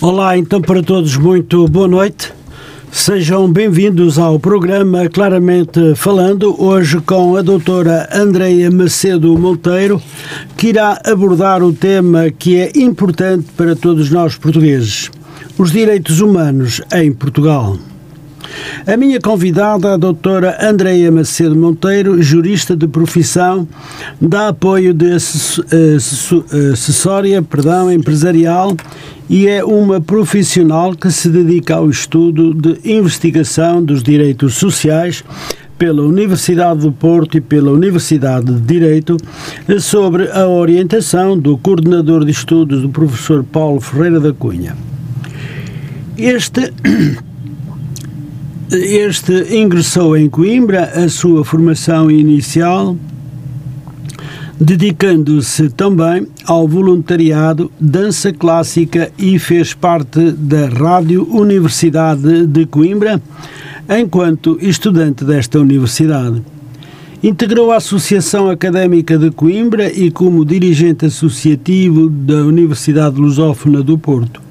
Olá, então para todos, muito boa noite. Sejam bem-vindos ao programa Claramente Falando, hoje com a doutora Andreia Macedo Monteiro, que irá abordar o tema que é importante para todos nós portugueses: os direitos humanos em Portugal. A minha convidada, a doutora Andreia Macedo Monteiro, jurista de profissão, dá apoio de assessória perdão, empresarial e é uma profissional que se dedica ao estudo de investigação dos direitos sociais pela Universidade do Porto e pela Universidade de Direito sobre a orientação do coordenador de estudos do professor Paulo Ferreira da Cunha. Este este ingressou em Coimbra a sua formação inicial dedicando-se também ao voluntariado dança clássica e fez parte da Rádio Universidade de Coimbra enquanto estudante desta universidade. Integrou a Associação Académica de Coimbra e como dirigente associativo da Universidade Lusófona do Porto.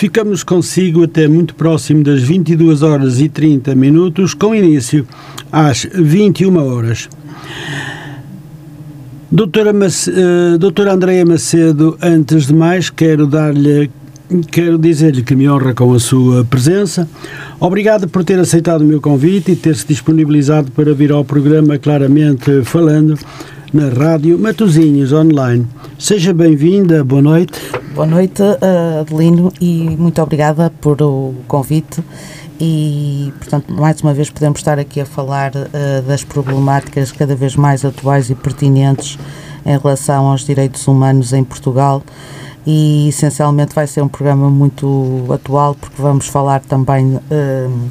Ficamos consigo até muito próximo das 22 horas e 30 minutos, com início às 21 horas. Doutora, Mace, uh, doutora Andréia Macedo, antes de mais, quero dar-lhe quero dizer-lhe que me honra com a sua presença. Obrigado por ter aceitado o meu convite e ter-se disponibilizado para vir ao programa Claramente Falando na Rádio Matozinhos Online. Seja bem-vinda, boa noite. Boa noite, uh, Adelino, e muito obrigada por o convite. E, portanto, mais uma vez podemos estar aqui a falar uh, das problemáticas cada vez mais atuais e pertinentes em relação aos direitos humanos em Portugal. E essencialmente vai ser um programa muito atual porque vamos falar também uh,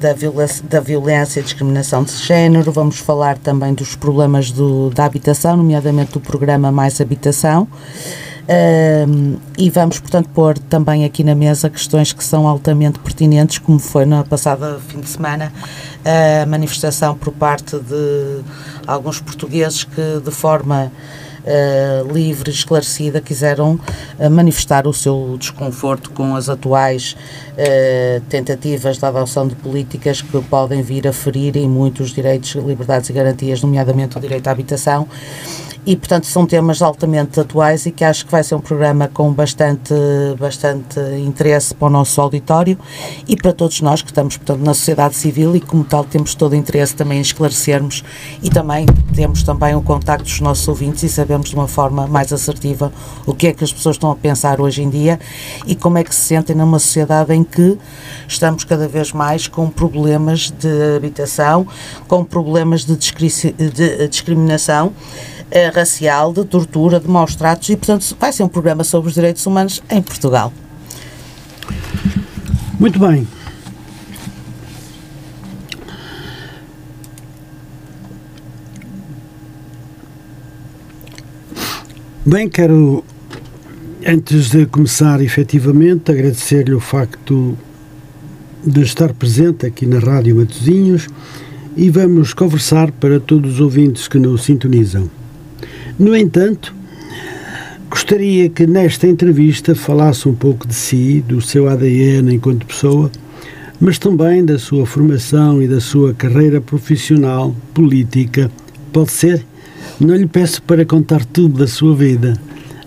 da, violência, da violência e discriminação de género, vamos falar também dos problemas do, da habitação, nomeadamente do programa Mais Habitação e vamos, portanto, pôr também aqui na mesa questões que são altamente pertinentes, como foi na passada fim de semana a manifestação por parte de alguns portugueses que, de forma Uh, livre, esclarecida, quiseram uh, manifestar o seu desconforto com as atuais uh, tentativas de adoção de políticas que podem vir a ferir em muitos direitos, liberdades e garantias, nomeadamente o direito à habitação. E portanto são temas altamente atuais e que acho que vai ser um programa com bastante, bastante interesse para o nosso auditório e para todos nós que estamos portanto na sociedade civil e como tal temos todo o interesse também em esclarecermos e também temos também o contacto dos nossos ouvintes e sabemos de uma forma mais assertiva o que é que as pessoas estão a pensar hoje em dia e como é que se sentem numa sociedade em que estamos cada vez mais com problemas de habitação, com problemas de, de discriminação eh, racial, de tortura, de maus tratos e, portanto, vai ser um programa sobre os direitos humanos em Portugal. Muito bem. Bem, quero, antes de começar efetivamente, agradecer-lhe o facto de estar presente aqui na Rádio Matozinhos e vamos conversar para todos os ouvintes que nos sintonizam. No entanto, gostaria que nesta entrevista falasse um pouco de si, do seu ADN enquanto pessoa, mas também da sua formação e da sua carreira profissional, política. Pode ser? Não lhe peço para contar tudo da sua vida,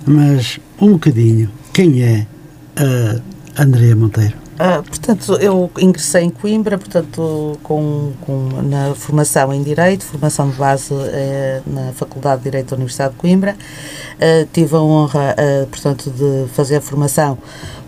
mas um bocadinho. Quem é a Andrea Monteiro? Uh, portanto, eu ingressei em Coimbra, portanto, com, com, na formação em Direito, formação de base eh, na Faculdade de Direito da Universidade de Coimbra. Uh, tive a honra, portanto, de fazer a formação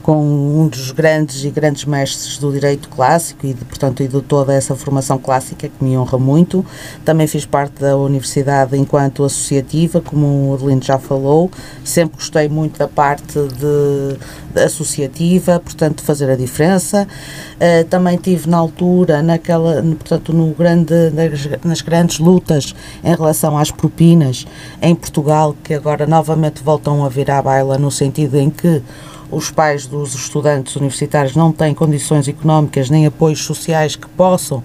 com um dos grandes e grandes mestres do direito clássico e, de, portanto, e de toda essa formação clássica que me honra muito. Também fiz parte da universidade enquanto associativa, como o Adelino já falou. Sempre gostei muito da parte de, de associativa, portanto, de fazer a diferença. Uh, também tive na altura, naquela, portanto, no grande, nas, nas grandes lutas em relação às propinas em Portugal, que agora novamente voltam a vir à baila no sentido em que os pais dos estudantes universitários não têm condições económicas nem apoios sociais que possam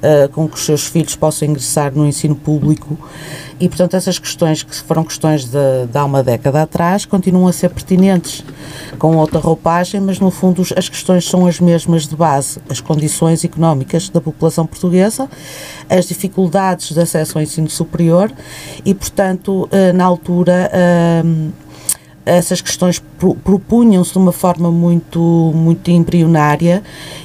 uh, com que os seus filhos possam ingressar no ensino público e, portanto, essas questões que foram questões de, de há uma década atrás continuam a ser pertinentes com outra roupagem, mas no fundo as questões são as mesmas de base. As condições económicas da população portuguesa, as dificuldades de acesso ao ensino superior e, portanto, uh, na altura. Uh, essas questões propunham-se de uma forma muito muito embrionária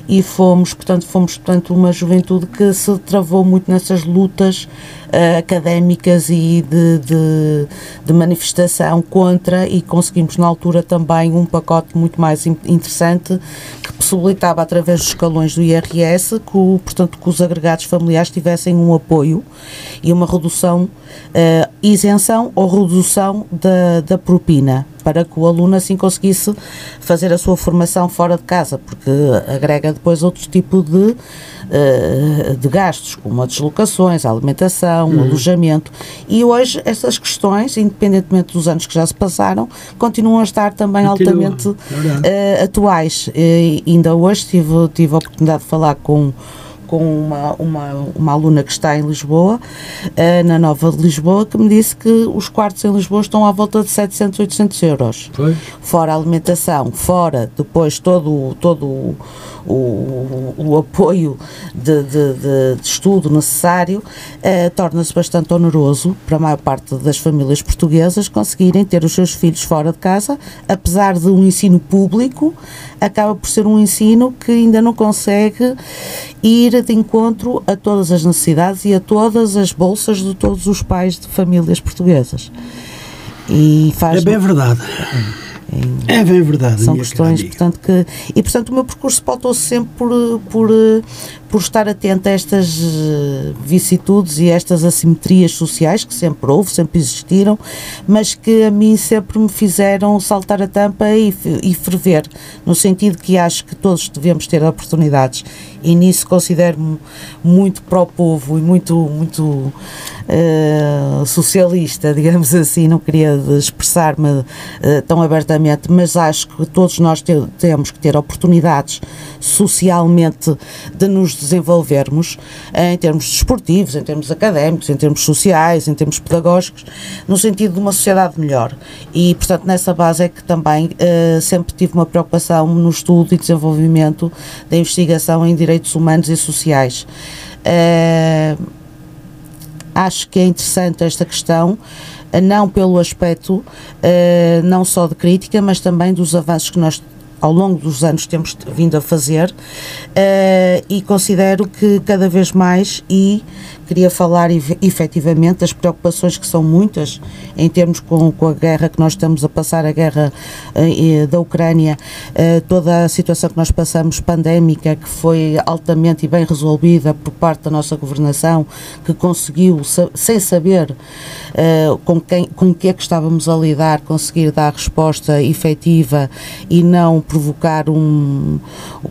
e fomos portanto fomos portanto uma juventude que se travou muito nessas lutas uh, académicas e de, de, de, manifestação contra e conseguimos na altura também um pacote muito mais interessante que possibilitava através dos escalões do IRS que o, portanto que os agregados familiares tivessem um apoio e uma redução uh, isenção ou redução da, da propina para que o aluno assim conseguisse fazer a sua formação fora de casa, porque agrega depois outro tipo de, uh, de gastos, como as deslocações, a alimentação, uhum. o alojamento. E hoje essas questões, independentemente dos anos que já se passaram, continuam a estar também Continua. altamente uh, atuais. E ainda hoje tive, tive a oportunidade de falar com com uma, uma, uma aluna que está em Lisboa, uh, na Nova de Lisboa, que me disse que os quartos em Lisboa estão à volta de 700, 800 euros. Foi? Fora a alimentação, fora depois todo, todo o, o, o apoio de, de, de, de, estudo necessário, uh, torna-se bastante oneroso para a maior parte das famílias portuguesas conseguirem ter os seus filhos fora de casa, apesar de um ensino público, acaba por ser um ensino que ainda não consegue ir de encontro a todas as necessidades e a todas as bolsas de todos os pais de famílias portuguesas. E faz é bem verdade. É bem verdade. São questões, portanto, que. E, portanto, o meu percurso pautou-se sempre por, por, por estar atento a estas eh, vicissitudes e estas assimetrias sociais que sempre houve, sempre existiram, mas que a mim sempre me fizeram saltar a tampa e, e ferver, no sentido que acho que todos devemos ter oportunidades e nisso considero-me muito pró-povo e muito, muito uh, socialista, digamos assim, não queria expressar-me uh, tão abertamente, mas acho que todos nós te, temos que ter oportunidades socialmente de nos desenvolvermos uh, em termos desportivos, em termos académicos, em termos sociais, em termos pedagógicos, no sentido de uma sociedade melhor. E, portanto, nessa base é que também sempre tive uma preocupação no estudo e desenvolvimento da investigação em direito direitos humanos e sociais. Uh, acho que é interessante esta questão, eh, não pelo aspecto uh, não só de crítica, mas também dos avanços que nós ao longo dos anos temos vindo a fazer uh, e considero que cada vez mais e queria falar efetivamente das preocupações que são muitas em termos com, com a guerra que nós estamos a passar, a guerra uh, da Ucrânia, uh, toda a situação que nós passamos pandémica, que foi altamente e bem resolvida por parte da nossa governação, que conseguiu, sem saber uh, com, quem, com que é que estávamos a lidar, conseguir dar resposta efetiva e não provocar um,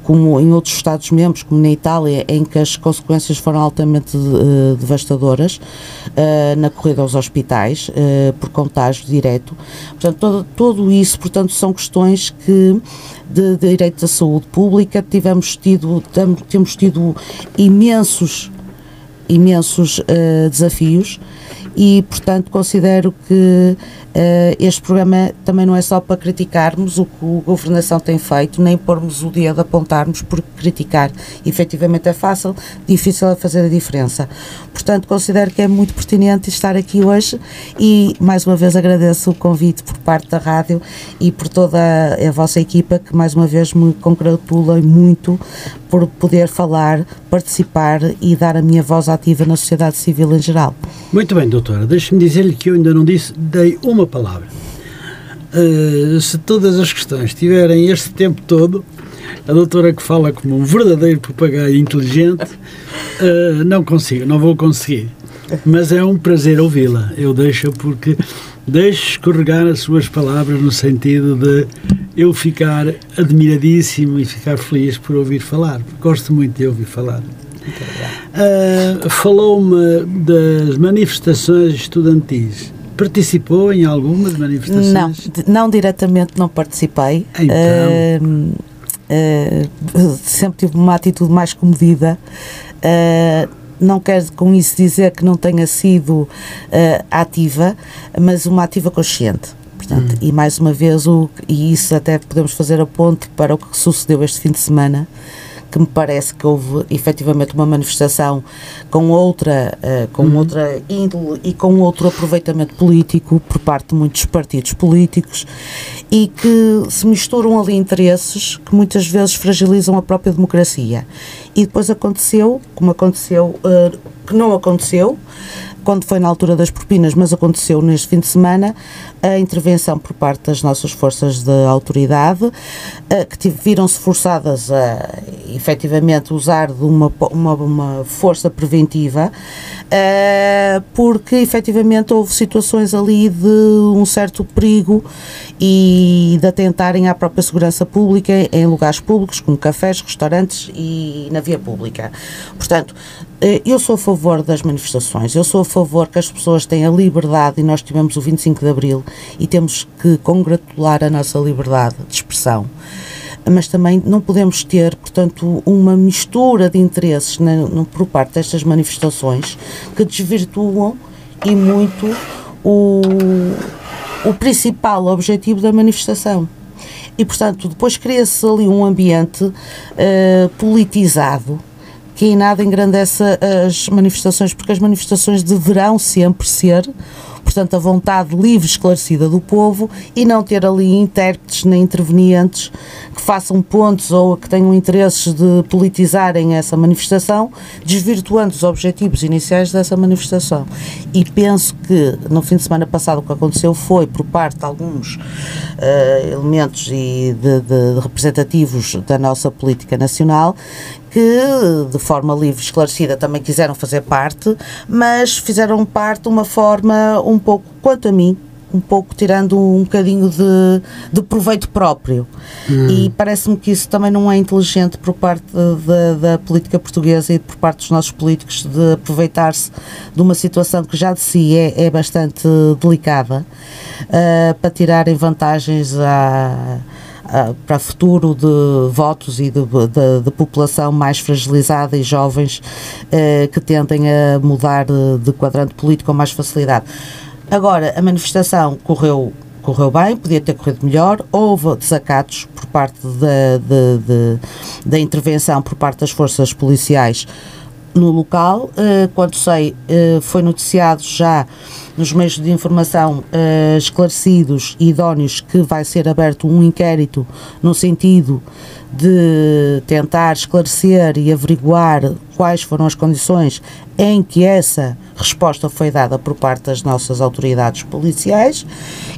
como em outros Estados-membros, como na Itália, em que as consequências foram altamente devastadoras uh, na corrida aos hospitais uh, por contágio direto. Portanto, todo, todo isso, portanto, são questões que de, de direito à saúde pública tivemos tido, temos tido imensos imensos uh, desafios e, portanto, considero que uh, este programa também não é só para criticarmos o que a governação tem feito, nem pormos o dia de apontarmos, porque criticar efetivamente é fácil, difícil é fazer a diferença. Portanto, considero que é muito pertinente estar aqui hoje e, mais uma vez, agradeço o convite por parte da rádio e por toda a, a vossa equipa, que mais uma vez me congratula muito por poder falar, participar e dar a minha voz ativa na sociedade civil em geral. Muito bem, doutora. Deixe-me dizer-lhe que eu ainda não disse, dei uma palavra. Uh, se todas as questões tiverem este tempo todo, a doutora que fala como um verdadeiro papagaio inteligente, uh, não consigo, não vou conseguir. Mas é um prazer ouvi-la. Eu deixo porque deixo escorregar as suas palavras no sentido de eu ficar admiradíssimo e ficar feliz por ouvir falar. Gosto muito de ouvir falar. Uh, Falou-me das manifestações estudantis. Participou em algumas manifestações? Não, não diretamente não participei. Então. Uh, uh, sempre tive uma atitude mais comedida. Uh, não quero com isso dizer que não tenha sido ativa, mas uma ativa consciente. Portanto, hum. E mais uma vez, o, e isso até podemos fazer a ponte para o que sucedeu este fim de semana, que me parece que houve efetivamente uma manifestação com outra, uh, com uhum. outra índole e com outro aproveitamento político por parte de muitos partidos políticos e que se misturam ali interesses que muitas vezes fragilizam a própria democracia. E depois aconteceu, como aconteceu, uh, que não aconteceu, quando foi na altura das propinas, mas aconteceu neste fim de semana, a intervenção por parte das nossas forças de autoridade, eh, que viram-se forçadas a efetivamente usar de uma, uma, uma força preventiva, eh, porque efetivamente houve situações ali de um certo perigo e de atentarem à própria segurança pública em lugares públicos, como cafés, restaurantes e na via pública. Portanto, eu sou a favor das manifestações, eu sou a favor que as pessoas tenham liberdade e nós tivemos o 25 de Abril e temos que congratular a nossa liberdade de expressão. Mas também não podemos ter, portanto, uma mistura de interesses na, no, por parte destas manifestações que desvirtuam e muito o, o principal objetivo da manifestação. E, portanto, depois cria-se ali um ambiente uh, politizado que em nada engrandece as manifestações, porque as manifestações deverão sempre ser portanto, a vontade livre, esclarecida do povo e não ter ali intérpretes nem intervenientes que façam pontos ou que tenham interesses de politizarem essa manifestação, desvirtuando os objetivos iniciais dessa manifestação. E penso que no fim de semana passado o que aconteceu foi, por parte de alguns uh, elementos e de, de, de representativos da nossa política nacional, que de forma livre e esclarecida também quiseram fazer parte, mas fizeram parte de uma forma um pouco, quanto a mim, um pouco tirando um bocadinho de, de proveito próprio. Hum. E parece-me que isso também não é inteligente por parte da, da política portuguesa e por parte dos nossos políticos de aproveitar-se de uma situação que já de si é, é bastante delicada uh, para tirarem vantagens a uh, para futuro de votos e de, de, de, população mais fragilizada e jovens uh, que tentem a mudar de, de quadrante político com mais facilidade. Agora, a manifestação correu correu bem, podia ter corrido melhor, houve desacatos por parte da, da intervenção por parte das forças policiais no local. Uh, quanto sei, uh, foi noticiado já nos meios de informação uh, esclarecidos e idóneos que vai ser aberto um inquérito no sentido de tentar esclarecer e averiguar quais foram as condições em que essa resposta foi dada por parte das nossas autoridades policiais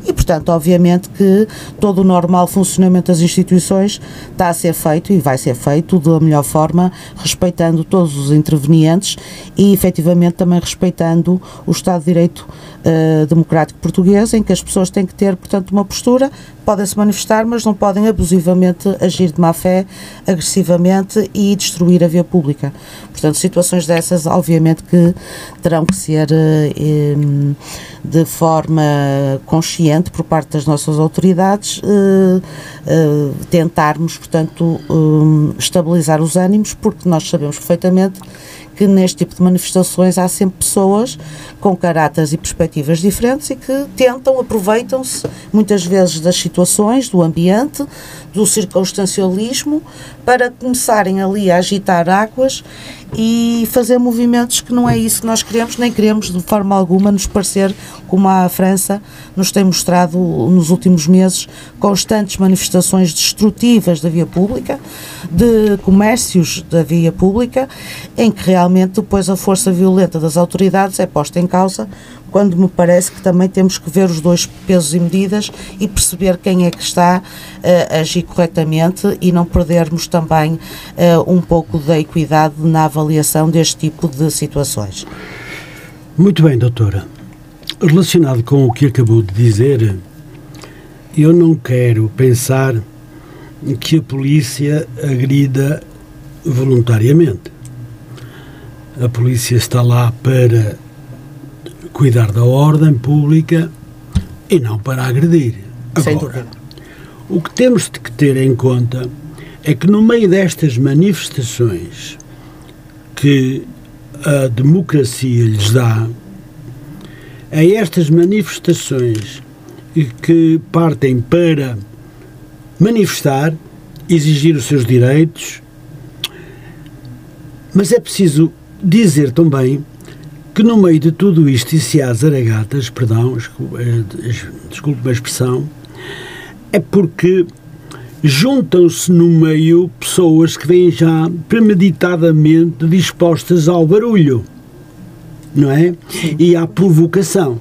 e, portanto, obviamente que todo o normal funcionamento das instituições está a ser feito e vai ser feito da melhor forma, respeitando todos os intervenientes e, efetivamente, também respeitando o Estado de Direito uh, democrático português, em que as pessoas têm que ter, portanto, uma postura, podem se manifestar, mas não podem abusivamente agir de má fé, agressivamente e destruir a via pública. Portanto, situações dessas, obviamente, que terão que ser uh, de forma consciente por parte das nossas autoridades, uh, tentarmos, portanto, estabilizar os ânimos, porque nós sabemos perfeitamente que neste tipo de manifestações há sempre pessoas com caráteres e perspectivas diferentes e que tentam, aproveitam-se muitas vezes das situações, do ambiente, do circunstancialismo, para começarem ali a agitar águas e fazer movimentos que não é isso que nós queremos, nem queremos de forma alguma nos parecer como a França nos tem mostrado nos últimos meses constantes manifestações destrutivas da via pública, de comércios da via pública, em que realmente depois a força violenta das autoridades é posta em causa quando me parece que também temos que ver os dois pesos e medidas e perceber quem é que está uh, a agir corretamente e não perdermos também uh, um pouco da equidade na avaliação deste tipo de situações. Muito bem, doutora. Relacionado com o que acabou de dizer, eu não quero pensar que a polícia agrida voluntariamente. A polícia está lá para cuidar da ordem pública e não para agredir. Agora. O que temos de ter em conta é que no meio destas manifestações que a democracia lhes dá, a estas manifestações que partem para manifestar, exigir os seus direitos, mas é preciso dizer também que no meio de tudo isto, e se há zaragatas, perdão, desculpe a expressão, é porque juntam-se no meio pessoas que vêm já premeditadamente dispostas ao barulho, não é? Sim. E à provocação.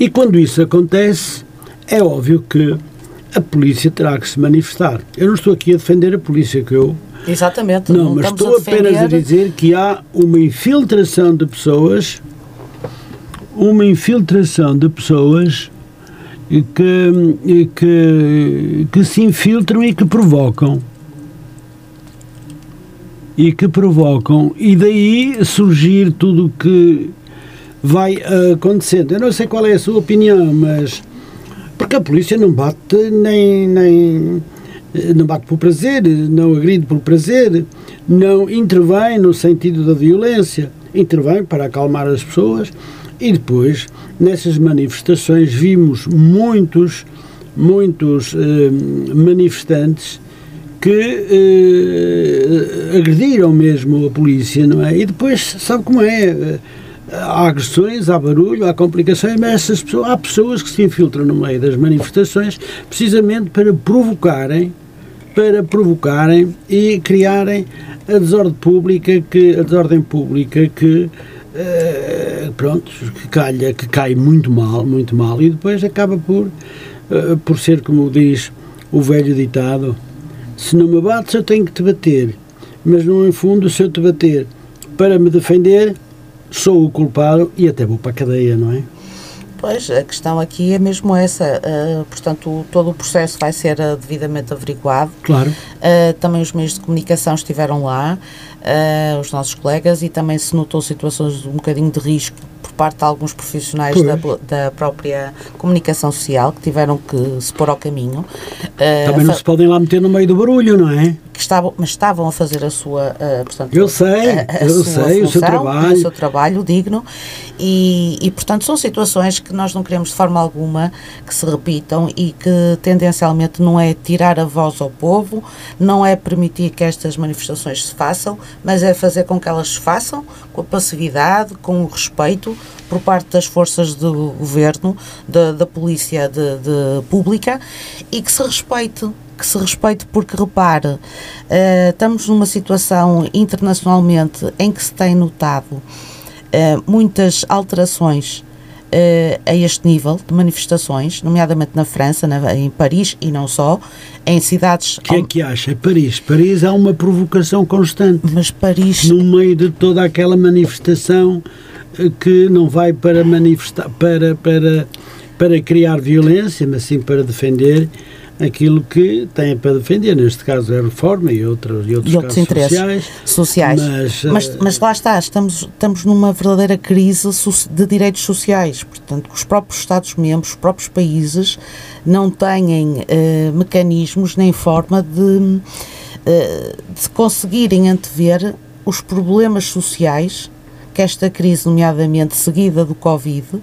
E quando isso acontece, é óbvio que a polícia terá que se manifestar. Eu não estou aqui a defender a polícia, que eu. Exatamente. Não, não mas estou a apenas a dizer que há uma infiltração de pessoas, uma infiltração de pessoas que, que, que se infiltram e que provocam. E que provocam. E daí surgir tudo o que vai acontecendo. Eu não sei qual é a sua opinião, mas. Porque a polícia não bate nem. nem não bate por prazer, não agride por prazer, não intervém no sentido da violência, intervém para acalmar as pessoas e depois nessas manifestações vimos muitos, muitos eh, manifestantes que eh, agrediram mesmo a polícia, não é? E depois, sabe como é? Há agressões, há barulho, há complicações, mas essas pessoas, há pessoas que se infiltram no meio das manifestações precisamente para provocarem, para provocarem e criarem a desordem pública que, a desordem pública que uh, pronto, que calha, que cai muito mal, muito mal, e depois acaba por, uh, por ser, como diz o velho ditado, se não me bates eu tenho que te bater, mas no fundo se eu te bater para me defender, sou o culpado e até vou para a cadeia, não é? Pois, a questão aqui é mesmo essa. Uh, portanto, todo o processo vai ser uh, devidamente averiguado. Claro. Uh, também os meios de comunicação estiveram lá, os nossos colegas, e também se notou situações de um bocadinho de risco por parte de alguns profissionais da, da, própria comunicação social que tiveram que se pôr ao caminho. Também não se podem lá meter no meio do barulho, não é? Que estavam, mas estavam a fazer a sua, uh, portanto, eu sei, a, a eu sei, função, o seu trabalho, o seu trabalho digno e, e, portanto, são situações que nós não queremos de forma alguma que se repitam e que tendencialmente não é tirar a voz ao povo, não é permitir que estas manifestações se façam, mas é fazer com que elas se façam com a passividade, com o respeito por parte das forças do governo, da, da polícia de, de pública e que se respeite que se respeite, porque repare, uh, estamos numa situação internacionalmente em que se tem notado uh, muitas alterações uh, a este nível de manifestações, nomeadamente na França, na, em Paris e não só, em cidades. O que é que acha? Paris. Paris é uma provocação constante. Mas Paris. No meio de toda aquela manifestação que não vai para manifestar, para, para, para criar violência, mas sim para defender aquilo que tem para defender, neste caso é a reforma e outros, e outros, e outros interesses sociais. sociais. Mas, mas, mas, eh, lá está, estamos, estamos numa verdadeira crise de direitos sociais, portanto, os próprios Estados-membros, os próprios países não têm eh, mecanismos nem forma de, eh, de conseguirem antever os problemas sociais que esta crise, nomeadamente seguida do Covid, uh,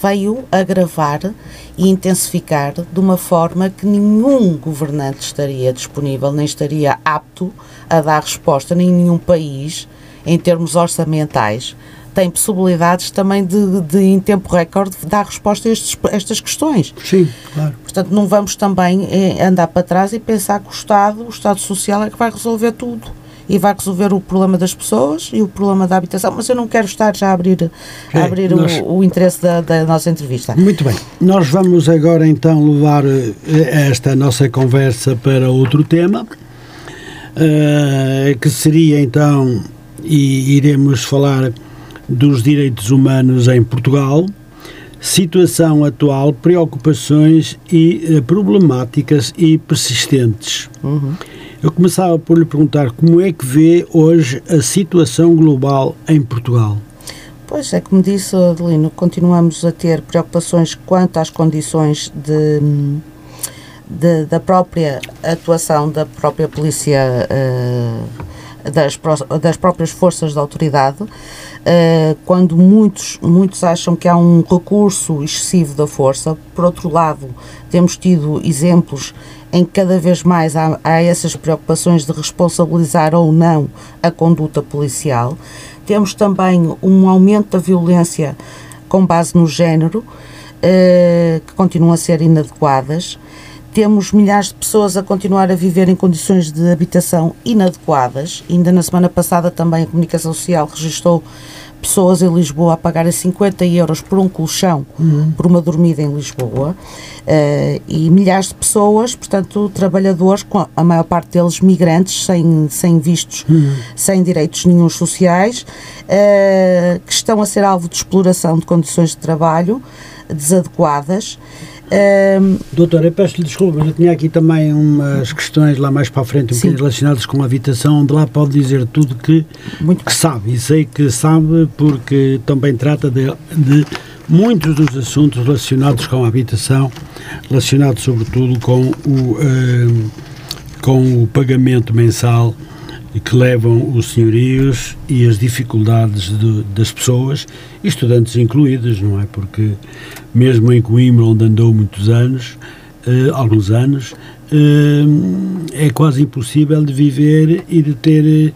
veio agravar e intensificar de uma forma que nenhum governante estaria disponível, nem estaria apto a dar resposta, nem nenhum país, em termos orçamentais, tem possibilidades também de, de em tempo recorde, dar resposta a, estes, a, estas questões. Sim, claro. Portanto, não vamos também eh, andar para trás e pensar que o Estado, o Estado Social é que vai resolver tudo e vai resolver o problema das pessoas e o problema da habitação, mas eu não quero estar já a abrir, a abrir nós... o, o, interesse da, da, nossa entrevista. Muito bem. Nós vamos agora então levar eh, esta nossa conversa para outro tema, uh, que seria então, e iremos falar dos direitos humanos em Portugal, situação atual, preocupações e uh, problemáticas e persistentes. Uhum. Eu começava por lhe perguntar como é que vê hoje a situação global em Portugal. Pois é, como disse Adelino, continuamos a ter preocupações quanto às condições de, de da própria atuação da própria polícia, uh, das, das próprias forças de autoridade, uh, quando muitos, muitos acham que há um recurso excessivo da força. Por outro lado, temos tido exemplos em que cada vez mais há, há essas preocupações de responsabilizar ou não a conduta policial. Temos também um aumento da violência com base no género, eh, que continuam a ser inadequadas. Temos milhares de pessoas a continuar a viver em condições de habitação inadequadas. Ainda na semana passada também a Comunicação Social registrou pessoas em Lisboa a pagarem 50 euros por um colchão, uhum. por uma dormida em Lisboa, uh, e milhares de pessoas, portanto, trabalhadores, com a maior parte deles migrantes, sem, sem vistos, uhum. sem direitos nenhums sociais, uh, que estão a ser alvo de exploração de condições de trabalho desadequadas um, Doutora, eu peço-lhe desculpa, mas eu tinha aqui também umas questões lá mais para a frente, um bocadinho relacionadas com a habitação, onde lá pode dizer tudo que, que sabe, e sei que sabe porque também trata de, de muitos dos assuntos relacionados com a habitação, relacionados sobretudo com o, uh, com o pagamento mensal que levam os senhorios e as dificuldades de, das pessoas, estudantes incluídos, não é? Porque mesmo em Coimbra, onde andou muitos anos, uh, alguns anos, uh, é quase impossível de viver e de ter,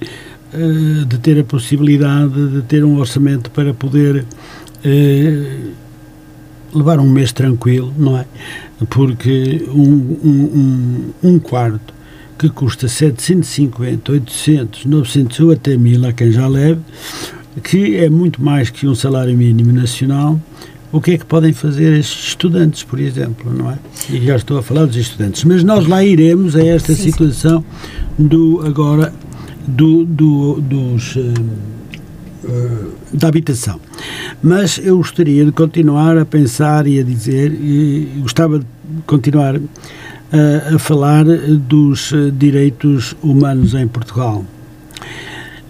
uh, de ter a possibilidade de ter um orçamento para poder levar um mês tranquilo, não é? Porque um, um, um quarto que custa 750, 800, 900 ou até mil a quem já leve, que é muito mais que um salário mínimo nacional, o que é que podem fazer estes estudantes, por exemplo, não é? E já estou a falar dos estudantes, mas nós lá iremos a esta sim, situação sim. do agora do, do dos uh, uh, da habitação. Mas eu gostaria de continuar a pensar e a dizer, e gostava de continuar a, falar dos direitos humanos em Portugal.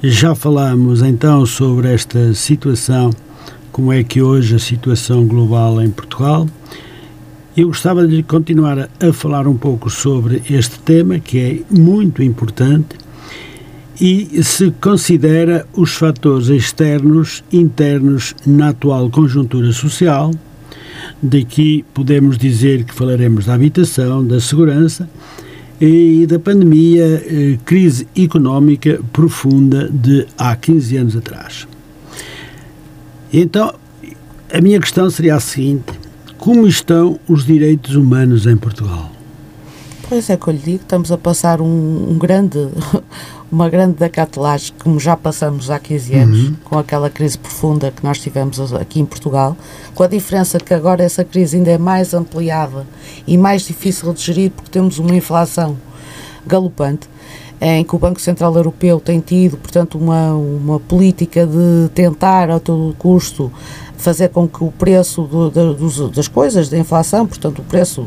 Já falamos então sobre esta situação, como é que hoje a situação global em Portugal. Eu gostava de continuar a falar um pouco sobre este tema, que é muito importante, e se considera os fatores externos, internos na atual conjuntura social, Daqui podemos dizer que falaremos da habitação, da segurança e da pandemia, eh, crise económica profunda de há 15 anos atrás. Então, a minha questão seria a seguinte: como estão os direitos humanos em Portugal? Pois é que eu lhe digo, estamos a passar um, um grande, uma grande decatelagem, como já passamos há 15 anos, uhum. com aquela crise profunda que nós tivemos aqui em Portugal, com a diferença que agora essa crise ainda é mais ampliada e mais difícil de gerir porque temos uma inflação galopante, em que o Banco Central Europeu tem tido, portanto, uma, uma política de tentar a todo custo fazer com que o preço do, do, das coisas, da inflação, portanto, o preço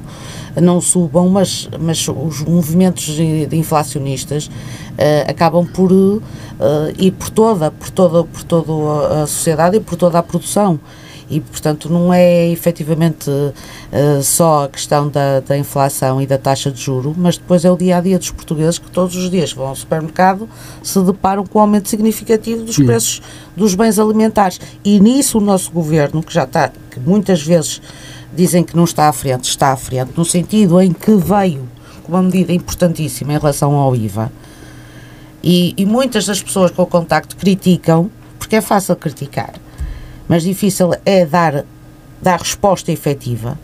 não subam, mas, mas os movimentos inflacionistas uh, acabam por uh, ir por toda, por toda, por toda a sociedade e por toda a produção e, portanto, não é efetivamente uh, só a questão da, da inflação e da taxa de juro, mas depois é o dia a dia dos portugueses que todos os dias vão ao supermercado se deparam com um aumento significativo dos Sim. preços dos bens alimentares. E nisso o nosso governo, que já está, que muitas vezes dizem que não está à frente, está à frente, no sentido em que veio com uma medida importantíssima em relação ao IVA. E, e muitas das pessoas com o contacto criticam, porque é fácil criticar mas difícil é dar, dar resposta efetiva.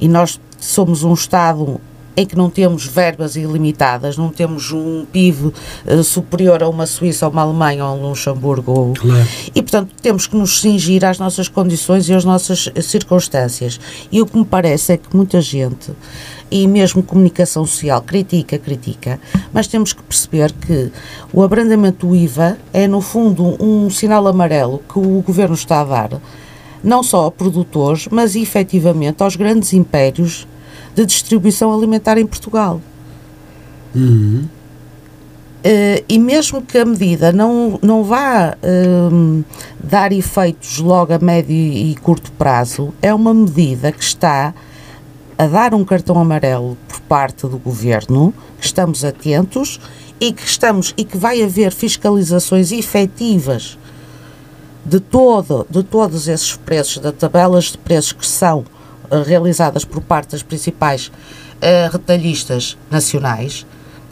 E nós somos um Estado em que não temos verbas ilimitadas, não temos um PIB uh, eh, superior a uma Suíça, ou uma Alemanha, ou um Luxemburgo. Claro. E, portanto, temos que nos cingir às nossas condições e às nossas circunstâncias. E o que me parece é que muita gente, e mesmo comunicação social, critica, critica, mas temos que perceber que o abrandamento do IVA é, no fundo, um sinal amarelo que o governo está a dar, não só a produtores, mas efetivamente aos grandes impérios de distribuição alimentar em Portugal. Uhum. Uh, e mesmo que a medida não, não vá uh, dar efeitos logo a médio e curto prazo, é uma medida que está a dar um cartão amarelo por parte do governo, que estamos atentos e que estamos e que vai haver fiscalizações efetivas de todo de todos esses preços, das tabelas de preços que são uh, realizadas por parte das principais retalhistas nacionais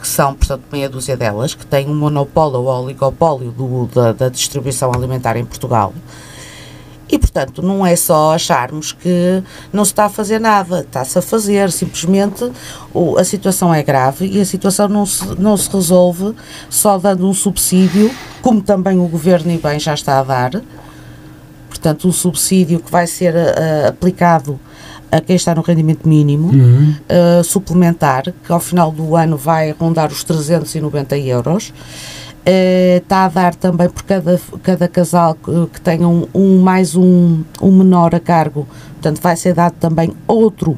que são, portanto, meia dúzia delas, que têm um monopólio ou oligopólio do, da, da distribuição alimentar em Portugal. E, portanto, não é só acharmos que não se está a fazer nada, está-se a fazer, simplesmente o, a situação é grave e a situação não se, não se resolve só dando um subsídio, como também o Governo e bem já está a dar, portanto, um subsídio que vai ser uh, aplicado a quem está no rendimento mínimo uhum. uh, suplementar, que ao final do ano vai rondar os 390 euros. Está a dar também por cada, cada casal que, que tenha um, um, mais um, um menor a cargo, portanto, vai ser dado também outro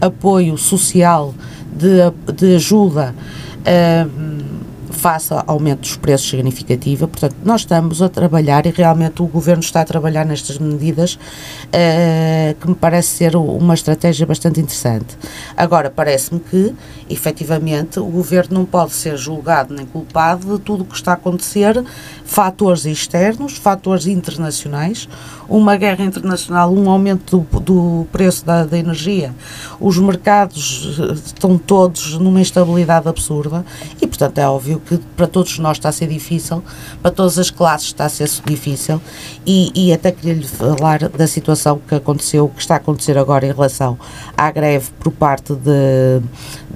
apoio social de, de ajuda. Uh, face ao aumento dos preços significativa. Portanto, nós estamos a trabalhar e realmente o Governo está a trabalhar nestas medidas uh, que me parece ser uma estratégia bastante interessante. Agora, parece-me que, efetivamente, o Governo não pode ser julgado nem culpado de tudo o que está a acontecer, fatores externos, fatores internacionais, uma guerra internacional, um aumento do, do preço da, da energia, os mercados eh, estão todos numa instabilidade absurda e, portanto, é óbvio que para todos nós está a ser difícil, para todas as classes está a ser difícil e, e até queria lhe falar da situação que aconteceu, que está a acontecer agora em relação à greve por parte de,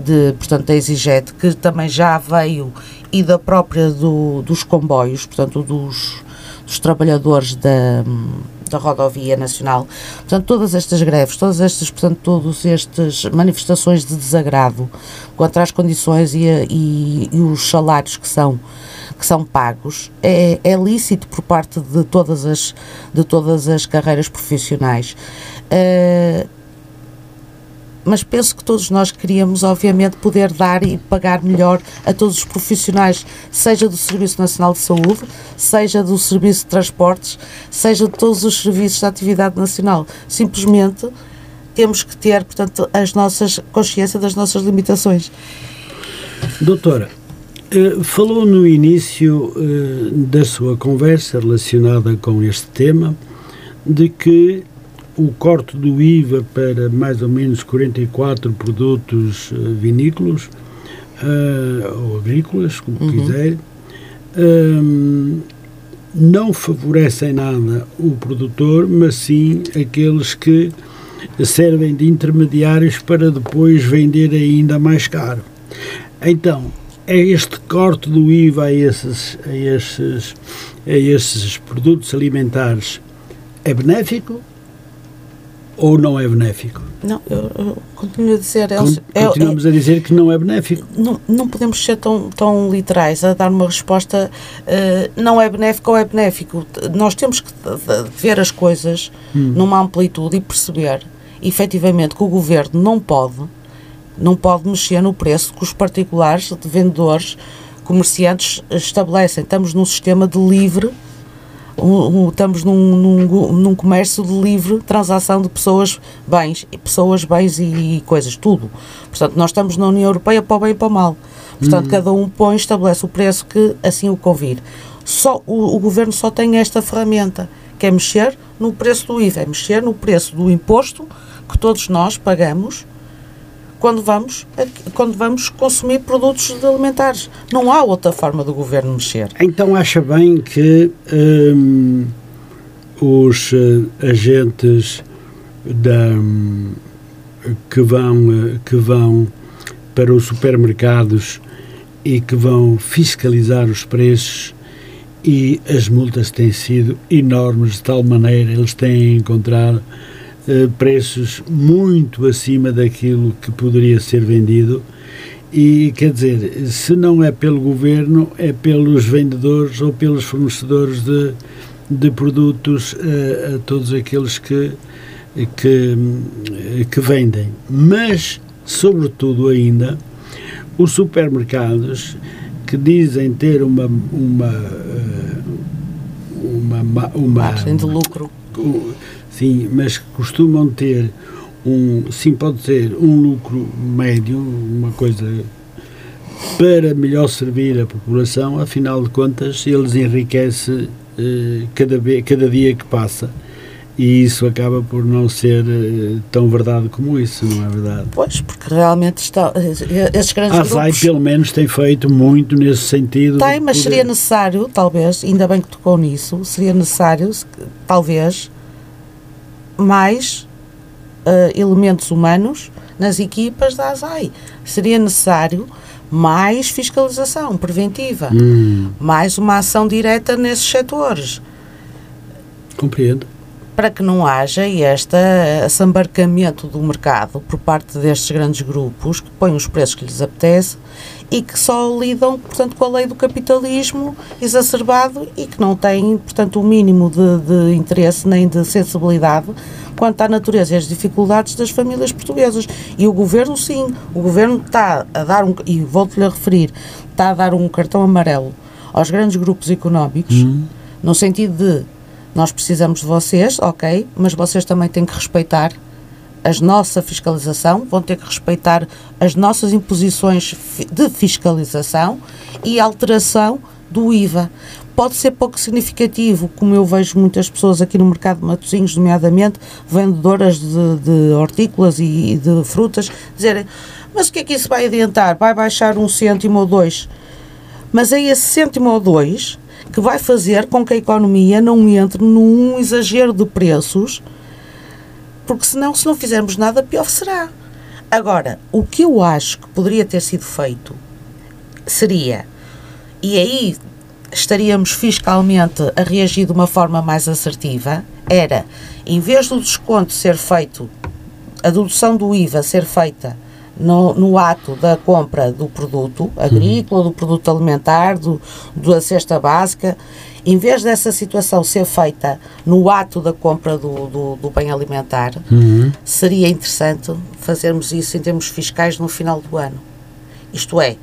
de portanto, da Exiget, que também já veio e da própria do, dos comboios, portanto, dos, dos trabalhadores da da rodovia nacional. Portanto, todas estas greves, todas estas, portanto, todas estas manifestações de desagrado contra as condições e, e, e os salários que são que são pagos é, é lícito por parte de todas as de todas as carreiras profissionais. Uh, mas penso que todos nós queríamos, obviamente, poder dar e pagar melhor a todos os profissionais, seja do Serviço Nacional de Saúde, seja do Serviço de Transportes, seja de todos os serviços da atividade nacional. Simplesmente temos que ter, portanto, as nossas consciência das nossas limitações. Doutora, eh, falou no início eh, da sua conversa relacionada com este tema de que o corte do IVA para mais ou menos 44 produtos uh, vinícolas uh, ou agrícolas, como uhum. quiser, um, não favorecem nada o produtor, mas sim aqueles que servem de intermediários para depois vender ainda mais caro. Então, é este corte do IVA a esses, a esses, a esses produtos alimentares é benéfico ou não é benéfico? Não, eu, eu continuo a dizer. Continuamos é, a dizer que não é benéfico. Não, não podemos ser tão, tão literais a dar uma resposta uh, não é benéfico ou é benéfico. Nós temos que ver as coisas hum. numa amplitude e perceber efetivamente que o governo não pode, não pode mexer no preço que os particulares, de vendedores, comerciantes estabelecem. Estamos num sistema de livre um, um, estamos num, num, num, comércio de livre transação de pessoas, bens, pessoas, bens e, e, coisas, tudo. Portanto, nós estamos na União Europeia para o bem e para o mal. Portanto, uhum. cada um põe, estabelece o preço que assim o convir. Só, o, o governo só tem esta ferramenta, que é mexer no preço do IVA, é mexer no preço do imposto que todos nós pagamos quando vamos, quando vamos consumir produtos alimentares. Não há outra forma do governo mexer. Então acha bem que hum, os uh, agentes da, hum, que, vão, uh, que vão para os supermercados e que vão fiscalizar os preços e as multas têm sido enormes de tal maneira eles têm encontrado eh, preços muito acima daquilo que poderia ser vendido. E quer dizer, se não é pelo governo, é pelos vendedores ou pelos fornecedores de, de produtos uh, a todos aqueles que, que, que vendem. Mas, sobretudo ainda, os supermercados que dizem ter uma uma eh, uma, uma margem de lucro sim mas costumam ter um sim pode ser um lucro médio uma coisa para melhor servir a população afinal de contas eles enriquecem eh, cada vez cada dia que passa e isso acaba por não ser uh, tão verdade como isso, não é verdade? Pois, porque realmente está, eh, esses grandes a ASAI, grupos... pelo menos, tem feito muito nesse sentido. Tem, mas seria necessário, talvez, ainda bem que tocou nisso, seria necessário, talvez, mais uh, elementos humanos nas equipas da ASAI. Seria necessário mais fiscalização preventiva, hum. mais uma ação direta nesses setores. Compreendo para que não haja este assambarcamento do mercado por parte destes grandes grupos que põem os preços que lhes apetece e que só lidam, portanto, com a lei do capitalismo exacerbado e que não têm, portanto, o mínimo de, de interesse nem de sensibilidade quanto à natureza e às dificuldades das famílias portuguesas. E o governo, sim, o governo está a dar um, e volto-lhe a referir, está a dar um cartão amarelo aos grandes grupos económicos, uhum. no sentido de nós precisamos de vocês, ok, mas vocês também têm que respeitar a nossa fiscalização, vão ter que respeitar as nossas imposições de fiscalização e alteração do IVA. Pode ser pouco significativo, como eu vejo muitas pessoas aqui no mercado de Matosinhos, nomeadamente vendedoras de, de hortícolas e, e de frutas, dizerem: Mas o que é que isso vai adiantar? Vai baixar um cêntimo ou dois? Mas é esse cêntimo ou dois que vai fazer com que a economia não entre num exagero de preços, porque senão, se não fizermos nada, pior será. Agora, o que eu acho que poderia ter sido feito seria, e aí estaríamos fiscalmente a reagir de uma forma mais assertiva, era, em vez do desconto ser feito, a dedução do IVA ser feita no, no, ato da compra do produto agrícola, do produto alimentar, do, da cesta básica, em vez dessa situação ser feita no ato da compra do, do, do bem alimentar, uhum. seria interessante fazermos isso em termos fiscais no final do ano. Isto é,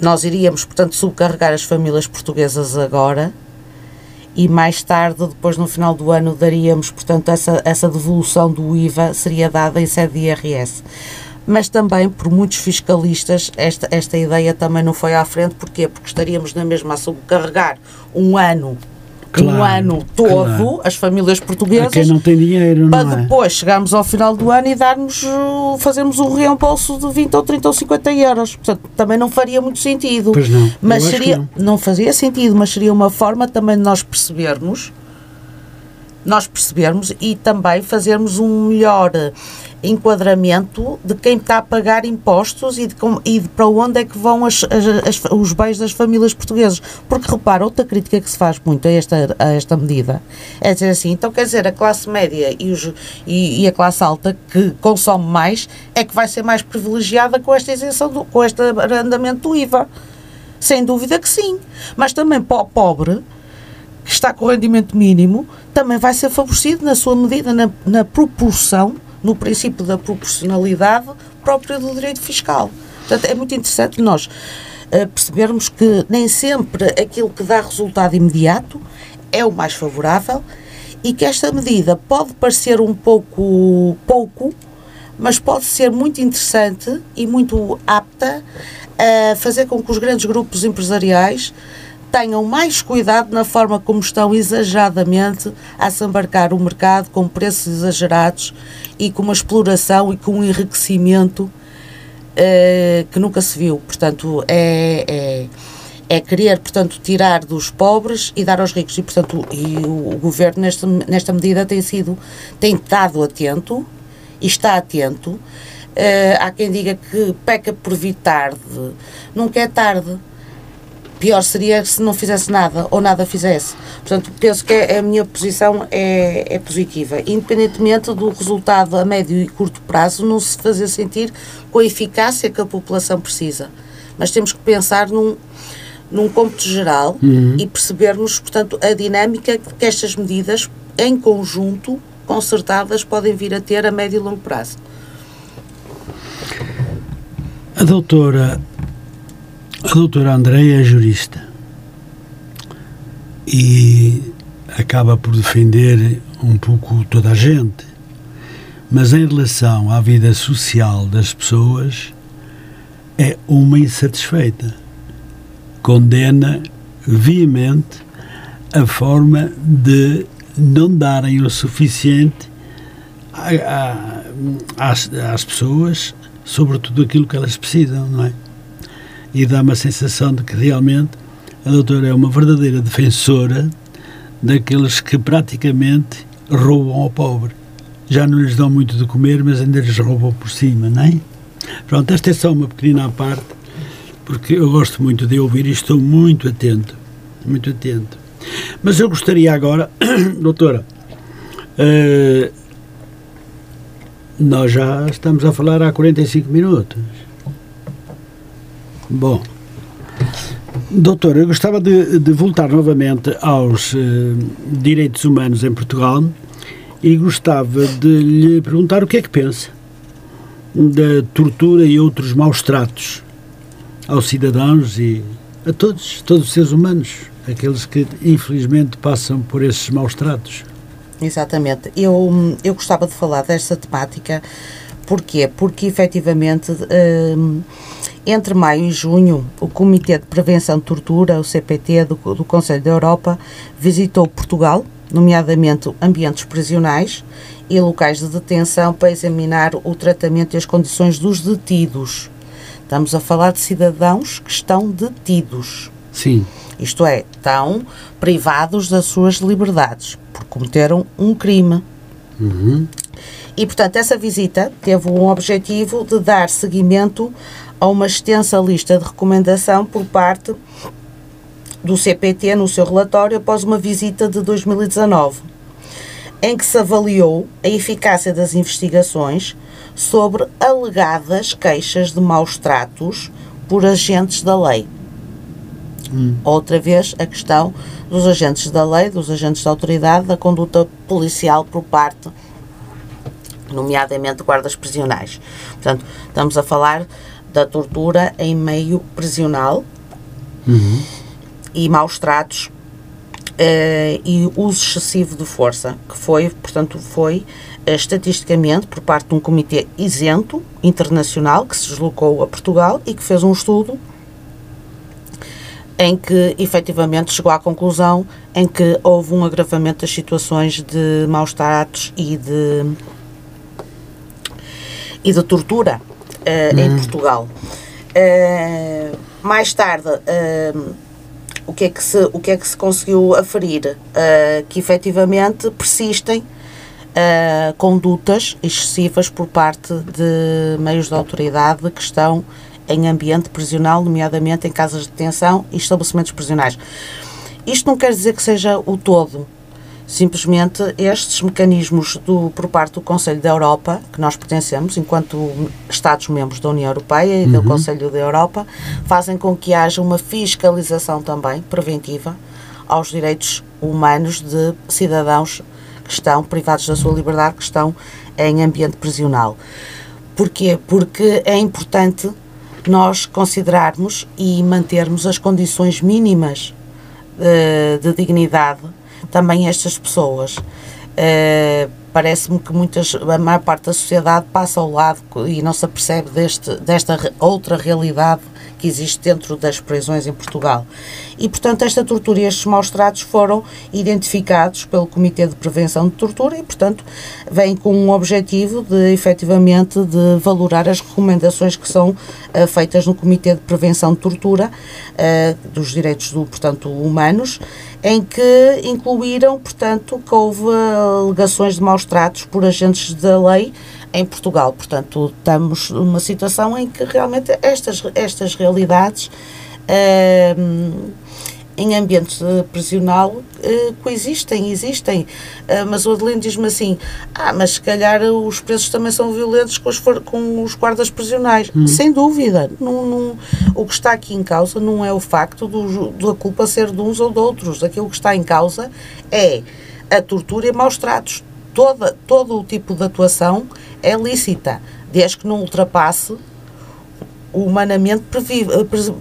nós iríamos, portanto, subcarregar as famílias portuguesas agora e mais tarde, depois no final do ano, daríamos, portanto, essa, essa devolução do IVA seria dada em sede de IRS mas também por muitos fiscalistas esta, esta ideia também não foi à frente. Porquê? Porque estaríamos na mesma a subcarregar um ano claro, um ano todo claro. as famílias portuguesas. A quem não tem dinheiro, Para é? depois chegarmos ao final do ano e darmos, fazermos um reembolso de 20 ou 30 ou 50 euros. Portanto, também não faria muito sentido. Pois não. Mas seria, não. não fazia sentido, mas seria uma forma também de nós percebermos nós percebermos e também fazermos um melhor enquadramento de quem está a pagar impostos e de, como, e de para onde é que vão as, as, as, os bens das famílias portuguesas. Porque repara, outra crítica que se faz muito a esta, a esta medida é dizer assim, então quer dizer, a classe média e, os, e, e a classe alta que consome mais é que vai ser mais privilegiada com esta isenção, do, com este arrendamento do IVA. Sem dúvida que sim. Mas também para o pobre, que está com rendimento mínimo, também vai ser favorecido na sua medida, na, na proporção no princípio da proporcionalidade própria do direito fiscal. Portanto, é muito interessante nós uh, percebermos que nem sempre aquilo que dá resultado imediato é o mais favorável e que esta medida pode parecer um pouco pouco, mas pode ser muito interessante e muito apta a fazer com que os grandes grupos empresariais tenham mais cuidado na forma como estão exageradamente a se embarcar o mercado com preços exagerados e com uma exploração e com um enriquecimento eh, que nunca se viu. Portanto, é, é, é, querer, portanto, tirar dos pobres e dar aos ricos. E, portanto, e o, o governo, nesta, nesta medida, tem sido, tem estado atento e está atento. Uh, há quem diga que peca por vir tarde. Nunca é tarde pior seria se não fizesse nada ou nada fizesse. Portanto, penso que a minha posição é, é positiva. Independentemente do resultado a médio e curto prazo não se fazer sentir com a eficácia que a população precisa. Mas temos que pensar num, num cômputo geral uhum. e percebermos, portanto, a dinâmica que estas medidas, em conjunto, concertadas, podem vir a ter a médio e longo prazo. A doutora A doutora Andréia é jurista e acaba por defender um pouco toda a gente, mas em relação à vida social das pessoas, é uma insatisfeita. Condena veemente a forma de não darem o suficiente a, a, às, às pessoas sobre tudo aquilo que elas precisam, não é? E dá uma sensação de que realmente a doutora é uma verdadeira defensora daqueles que praticamente roubam ao pobre. Já não lhes dão muito de comer, mas ainda lhes roubam por cima, não é? Pronto, esta é só uma pequenina parte, porque eu gosto muito de ouvir e estou muito atento, muito atento. Mas eu gostaria agora, doutora, uh, nós já estamos a falar há 45 minutos. Bom, doutora, eu gostava de, de voltar novamente aos uh, direitos humanos em Portugal e gostava de lhe perguntar o que é que pensa da tortura e outros maus tratos aos cidadãos e a todos, todos os seres humanos, aqueles que infelizmente passam por esses maus tratos. Exatamente. Eu, eu gostava de falar desta temática, porquê? Porque efetivamente hum, entre maio e junho o Comitê de Prevenção de Tortura, o CPT do, do Conselho da Europa, visitou Portugal, nomeadamente ambientes prisionais e locais de detenção para examinar o tratamento e as condições dos detidos. Estamos a falar de cidadãos que estão detidos. Sim. Isto é, estão privados das suas liberdades porque cometeram um crime. Uhum. E, portanto, essa visita teve um objetivo de dar seguimento a uma extensa lista de recomendação por parte do CPT no seu relatório após uma visita de 2019 em que se avaliou a eficácia das investigações sobre alegadas queixas de maus tratos por agentes da lei. Hum. Outra vez, a questão dos agentes da lei, dos agentes da autoridade, da conduta policial por parte, nomeadamente guardas prisionais. Portanto, estamos a falar da tortura em meio prisional uhum. e maus tratos uh, e uso excessivo de força, que foi, portanto, foi uh, estatisticamente por parte de um comitê isento internacional que se deslocou a Portugal e que fez um estudo em que efetivamente chegou à conclusão em que houve um agravamento das situações de maus tratos e de e de tortura uh, em Portugal. mais tarde o que é que se, o que é que se conseguiu aferir? Uh, que efetivamente persistem uh, condutas excessivas por parte de meios de autoridade que estão em ambiente prisional, nomeadamente em casas de detenção e estabelecimentos prisionais. Isto não quer dizer que seja o todo, Simplesmente estes mecanismos do, por parte do Conselho da Europa, que nós pertencemos enquanto Estados-membros da União Europeia e uhum. do Conselho da Europa, fazem com que haja uma fiscalização também preventiva aos direitos humanos de cidadãos que estão privados da sua liberdade, que estão em ambiente prisional. Porquê? Porque é importante nós considerarmos e mantermos as condições mínimas de, eh, de dignidade também estas pessoas. Uh, Parece-me que muitas, a maior parte da sociedade passa ao lado e não se apercebe deste, desta outra realidade que existe dentro das prisões em Portugal. E, portanto, esta tortura e estes maus tratos foram identificados pelo Comitê de Prevenção de Tortura e, portanto, vem com um objetivo de, efetivamente, de valorar as recomendações que são uh, feitas no Comitê de Prevenção de Tortura uh, dos direitos do, portanto, humanos em que incluíram, portanto, que houve alegações de maus tratos por agentes da lei em Portugal. Portanto, estamos numa situação em que realmente estas, estas realidades uh, em ambiente prisional uh, coexistem, existem. Uh, mas o Adelino diz-me assim: ah, mas se calhar os presos também são violentos com os, com os guardas prisionais. Hum. Sem dúvida. Não, não, o que está aqui em causa não é o facto do, da culpa ser de uns ou de outros. Aquilo que está em causa é a tortura e maus tratos. Toda, todo o tipo de atuação é lícita, desde que não ultrapasse humanamente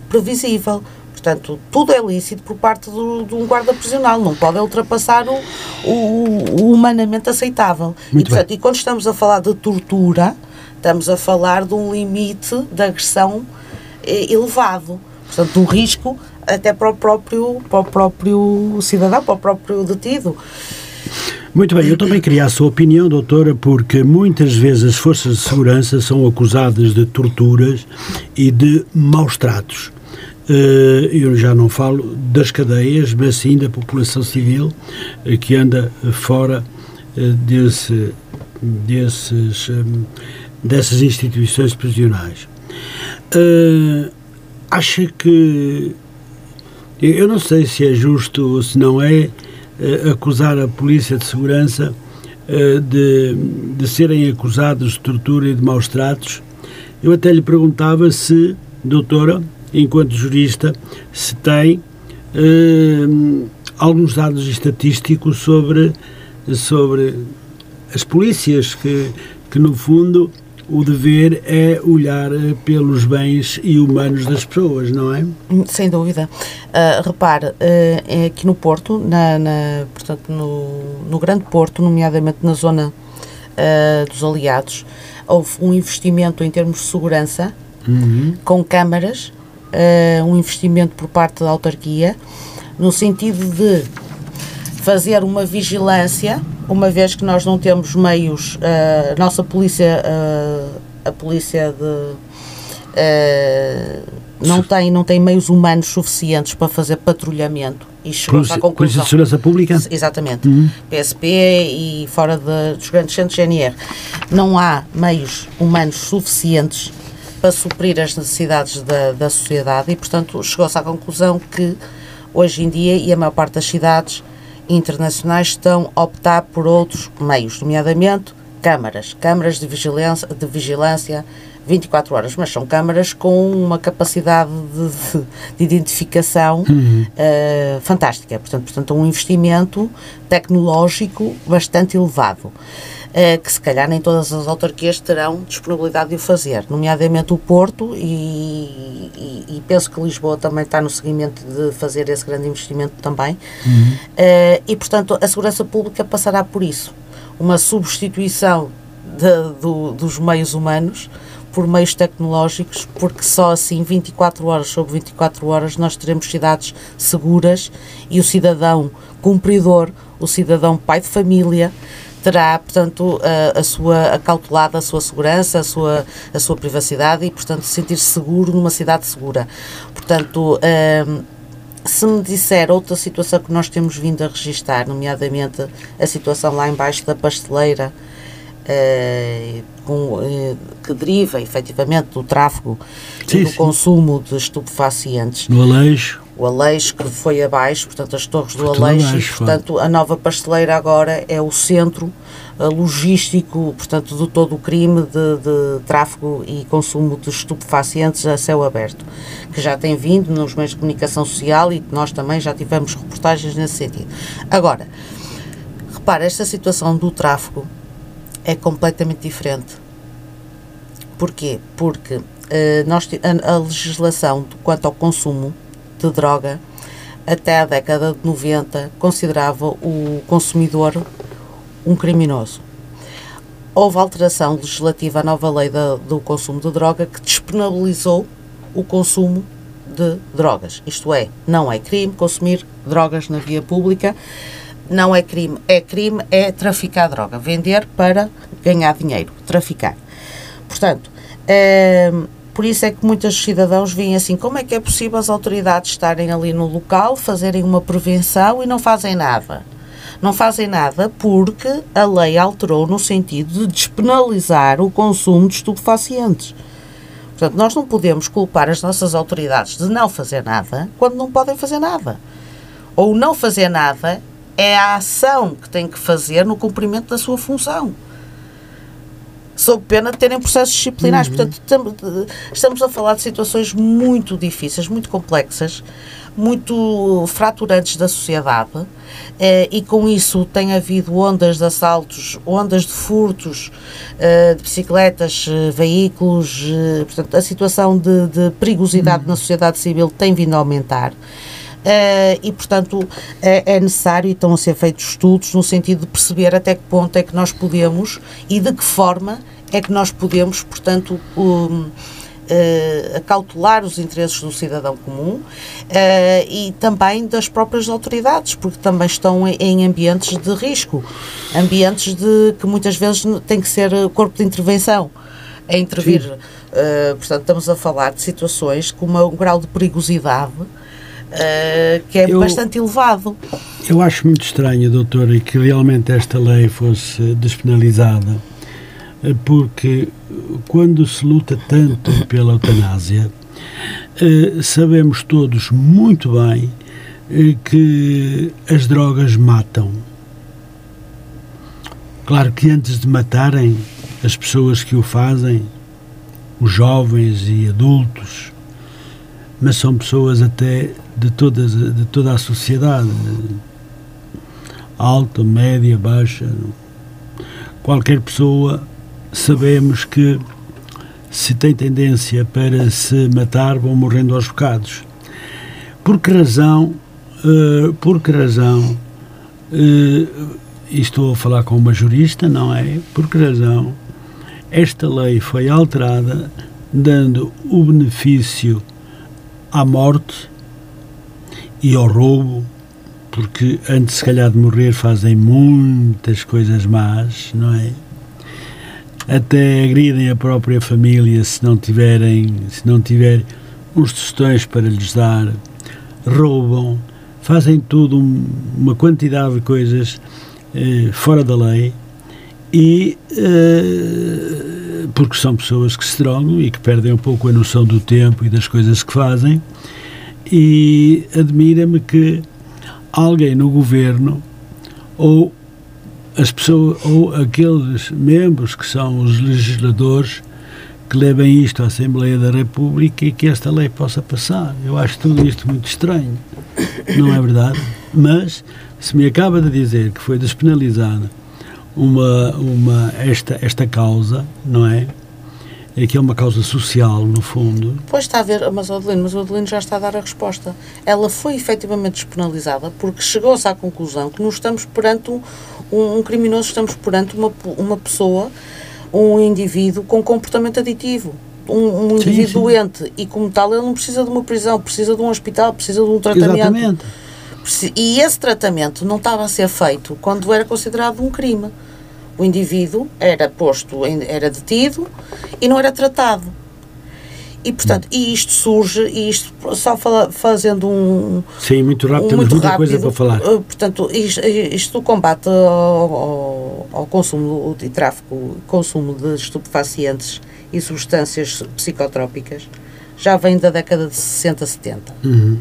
previsível. Portanto, tudo é lícito por parte do, de um guarda prisional, não pode ultrapassar o, o, o humanamente aceitável. e, portanto, e quando estamos a falar de tortura, estamos a falar de um limite de agressão eh, elevado. Portanto, um risco até para o próprio, para o próprio cidadão, para o próprio detido. Muito bem, eu também queria a sua opinião, doutora, porque muitas vezes as forças de segurança são acusadas de torturas e de maus tratos. Eh, eu já não falo das cadeias, mas sim da população civil eh, que anda fora eh, desse, desses, dessas instituições prisionais. Acha que. Eu não sei se é justo ou se não é acusar a Polícia de Segurança de, de serem acusados de tortura e de maus tratos. Eu até lhe perguntava se, doutora, enquanto jurista, se tem uh, alguns dados estatísticos sobre, sobre as polícias, que, que no fundo o dever é olhar pelos bens e humanos das pessoas, não é? Sem dúvida. Uh, repare, uh, aqui no Porto, na, na, portanto, no, no Grande Porto, nomeadamente na zona uh, dos Aliados, houve um investimento em termos de segurança uhum. com câmaras um investimento por parte da autarquia, no sentido de fazer uma vigilância, uma vez que nós não temos meios, uh, a nossa polícia, uh, a polícia de. não tem, não tem meios humanos suficientes para fazer patrulhamento e chegou à conclusão. Polícia de Segurança Pública? Exatamente. Uhum. PSP e fora de, dos grandes centros GNR. Não há meios humanos suficientes para suprir as necessidades da, da sociedade e, portanto, chegou-se à conclusão que hoje em dia, e a maior parte das cidades internacionais estão a optar por outros meios, nomeadamente câmaras, câmaras de vigilância, de vigilância 24 horas, mas são câmaras com uma capacidade de, de, de identificação uhum. uh, fantástica. Portanto, portanto, um investimento tecnológico bastante elevado. Eh, que se calhar nem todas as autarquias terão disponibilidade de o fazer, nomeadamente o Porto e, e, e penso que Lisboa também está no seguimento de fazer esse grande investimento também. Uhum. Uh, e, portanto, a segurança pública passará por isso. Uma substituição de, do, dos meios humanos por meios tecnológicos, porque só assim, 24 horas sobre 24 horas, nós teremos cidades seguras e o cidadão cumpridor, o cidadão pai de família, terá, portanto, a, a sua acautelada a sua segurança, a sua, a sua privacidade e, portanto, sentir-se seguro numa cidade segura. Portanto, um, se me disser outra situação que nós temos vindo a registar, nomeadamente a situação lá embaixo da pasteleira, uh, com, uh, que deriva efetivamente do tráfego sim, e do sim. consumo de estupefacientes. No Aleixo o Aleixo que foi abaixo, portanto as torres do Aleixo, abaixo, e portanto a nova pasteleira agora é o centro uh, logístico, portanto de todo o crime de, de, tráfego e consumo de estupefacientes a céu aberto, que já tem vindo nos meios de comunicação social e que nós também já tivemos reportagens nesse sentido. Agora, repara, esta situação do tráfego é completamente diferente. Porquê? Porque uh, nós, a, a legislação quanto ao consumo de droga, até a década de 90, considerava o consumidor um criminoso. Houve alteração legislativa à nova lei da, do consumo de droga que despenalizou o consumo de drogas. Isto é, não é crime consumir drogas na via pública, não é crime, é crime é traficar droga, vender para ganhar dinheiro, traficar. Portanto, é, por isso é que muitos cidadãos veem assim: como é que é possível as autoridades estarem ali no local, fazerem uma prevenção e não fazem nada? Não fazem nada porque a lei alterou no sentido de despenalizar o consumo de estupefacientes. Portanto, nós não podemos culpar as nossas autoridades de não fazer nada quando não podem fazer nada. Ou não fazer nada é a ação que tem que fazer no cumprimento da sua função. Sob pena de terem processos disciplinares. Uhum. Portanto, estamos a falar de situações muito difíceis, muito complexas, muito fraturantes da sociedade eh, e com isso tem havido ondas de assaltos, ondas de furtos eh, de bicicletas, eh, veículos, portanto, a situação de, de perigosidade uhum. na sociedade civil tem vindo a aumentar. Uh, e, portanto, é, é, necessário e estão a ser feitos estudos no sentido de perceber até que ponto é que nós podemos e de que forma é que nós podemos, portanto, um, Uh, acautelar os interesses do cidadão comum uh, e também das próprias autoridades, porque também estão em, em, ambientes de risco, ambientes de que muitas vezes tem que ser corpo de intervenção a intervir. Uh, portanto, estamos a falar de situações com um grau de perigosidade uh, que é eu, bastante elevado. Eu acho muito estranho, doutora, que realmente esta lei fosse despenalizada, eh, porque quando se luta tanto pela eutanásia, uh, sabemos todos muito bem que as drogas matam. Claro que antes de matarem as pessoas que o fazem, os jovens e adultos, mas são pessoas até de, todas, de toda a sociedade, alta, média, baixa. Qualquer pessoa, sabemos que se tem tendência para se matar, vão morrendo aos bocados. Por que razão, uh, por que razão, uh, e estou a falar com uma jurista, não é? Por que razão esta lei foi alterada dando o benefício à morte e ao roubo, porque antes, se calhar, de morrer, fazem muitas coisas más, não é? Até agridem a própria família se não tiverem, se não tiver uns tostões para lhes dar, roubam, fazem tudo um, uma quantidade de coisas eh, fora da lei e eh, porque são pessoas que se drogam e que perdem um pouco a noção do tempo e das coisas que fazem e admira-me que alguém no governo ou as pessoas ou aqueles membros que são os legisladores que levem isto à Assembleia da República e que esta lei possa passar. Eu acho tudo isto muito estranho, não é verdade? Mas se me acaba de dizer que foi despenalizada uma, uma esta esta causa, não é? é que é uma causa social, no fundo. Pois está a ver, mas o Adelino, mas o Adelino já está a dar a resposta. Ela foi efetivamente despenalizada porque chegou-se à conclusão que nós estamos perante um, um, criminoso, estamos perante uma, uma pessoa, um indivíduo com comportamento aditivo. Um, um indivíduo sim, sim. doente e, como tal, ele não precisa de uma prisão, precisa de um hospital, precisa de um tratamento. Exatamente. E esse tratamento não estava a ser feito quando era considerado um crime o indivíduo era posto, era detido e não era tratado. E, portanto, e isto surge, e isto só fala, fazendo um. Sim, muito rápido, um, temos muita rápido, coisa para falar. Uh, portanto, isto, isto do combate ao, ao, ao consumo e tráfico, consumo de estupefacientes e substâncias psicotrópicas já vem da década de 60, 70. Uhum.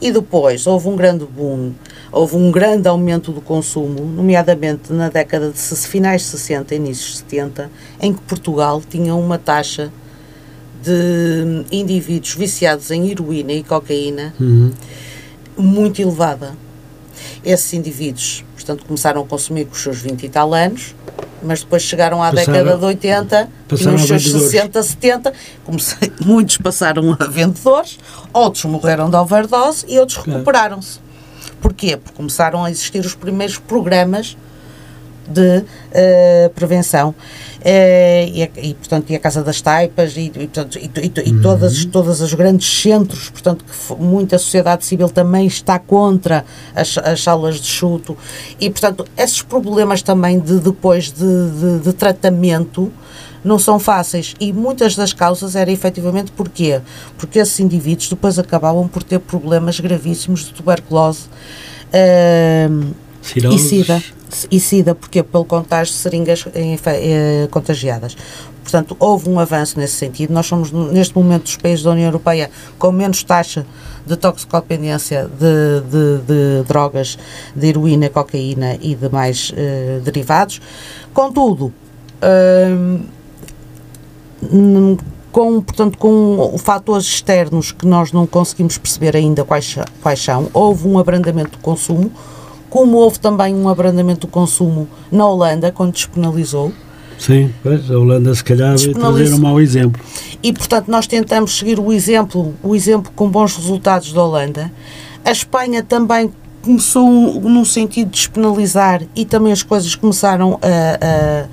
E depois houve um grande boom houve um grande aumento do consumo, nomeadamente na década de finais de 60 inícios de 70, em que Portugal tinha uma taxa de indivíduos viciados em heroína e cocaína uhum. muito elevada. Esses indivíduos, portanto, começaram a consumir com os seus 20 e tal anos, mas depois chegaram à passaram, década de 80, tinham os seus 60, 70, comecei, muitos passaram a vendedores, outros morreram de overdose e outros recuperaram-se. Porquê? Porque começaram a existir os primeiros programas de uh, prevenção. Uh, e, e, portanto, e a Casa das Taipas e, e, portanto, e, e, uhum. todas, todas os grandes centros, portanto, que muita sociedade civil também está contra as, as salas de chuto e, portanto, esses problemas também de depois de, de, de tratamento não são fáceis e muitas das causas era efetivamente porquê? Porque esses indivíduos depois acabavam por ter problemas gravíssimos de tuberculose uh, e SIDA. E SIDA, porque pelo contágio de seringas eh, contagiadas. Portanto, houve um avanço nesse sentido. Nós somos, neste momento, dos países da União Europeia com menos taxa de toxicodependência de, de, de drogas, de heroína, cocaína e demais uh, derivados. Contudo, uh, com, portanto, com fatores externos que nós não conseguimos perceber ainda quais, quais são. Houve um abrandamento do consumo, como houve também um abrandamento do consumo na Holanda, quando despenalizou. Sim, pois, a Holanda se calhar vai trazer um mau exemplo. E, portanto, nós tentamos seguir o exemplo, o exemplo com bons resultados da Holanda. A Espanha também começou no sentido de despenalizar e também as coisas começaram a, a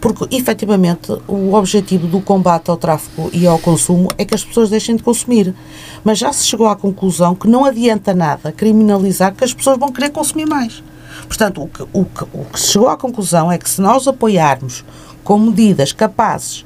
porque efetivamente o objetivo do combate ao tráfico e ao consumo é que as pessoas deixem de consumir. Mas já se chegou à conclusão que não adianta nada criminalizar, que as pessoas vão querer consumir mais. Portanto, o que, o que, o que se chegou à conclusão é que se nós apoiarmos com medidas capazes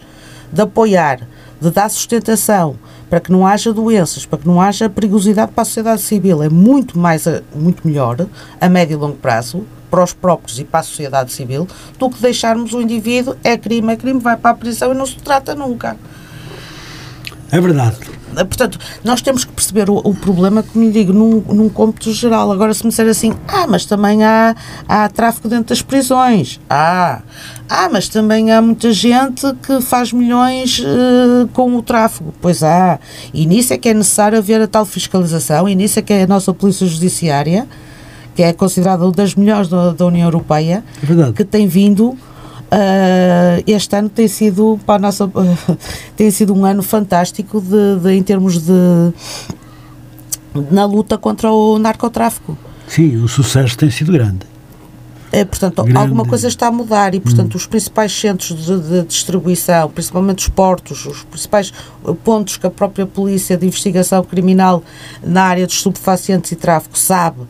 de apoiar, de dar sustentação, para que não haja doenças, para que não haja perigosidade para a sociedade civil, é muito mais, muito melhor a médio e longo prazo para os próprios e para a sociedade civil do que deixarmos o indivíduo é crime, é crime, vai para a prisão e não se trata nunca. É verdade. Portanto, nós temos que perceber o, o problema, como lhe digo, num, num cômputo geral. Agora, se me disser assim, ah, mas também há, há tráfico dentro das prisões. Ah, ah, mas também há muita gente que faz milhões uh, com o tráfico. Pois há. E nisso é que é necessário haver a tal fiscalização, e nisso é que é a nossa Polícia Judiciária que é considerada uma das melhores da, da União Europeia, é que tem vindo Uh, este ano tem sido para a nossa uh, tem sido um ano fantástico de, de, em termos de na luta contra o narcotráfico. Sim, o sucesso tem sido grande. É, portanto, grande. alguma coisa está a mudar e, portanto, hum. os principais centros de, de, distribuição, principalmente os portos, os principais pontos que a própria polícia de investigação criminal na área dos estupefacientes e tráfico sabe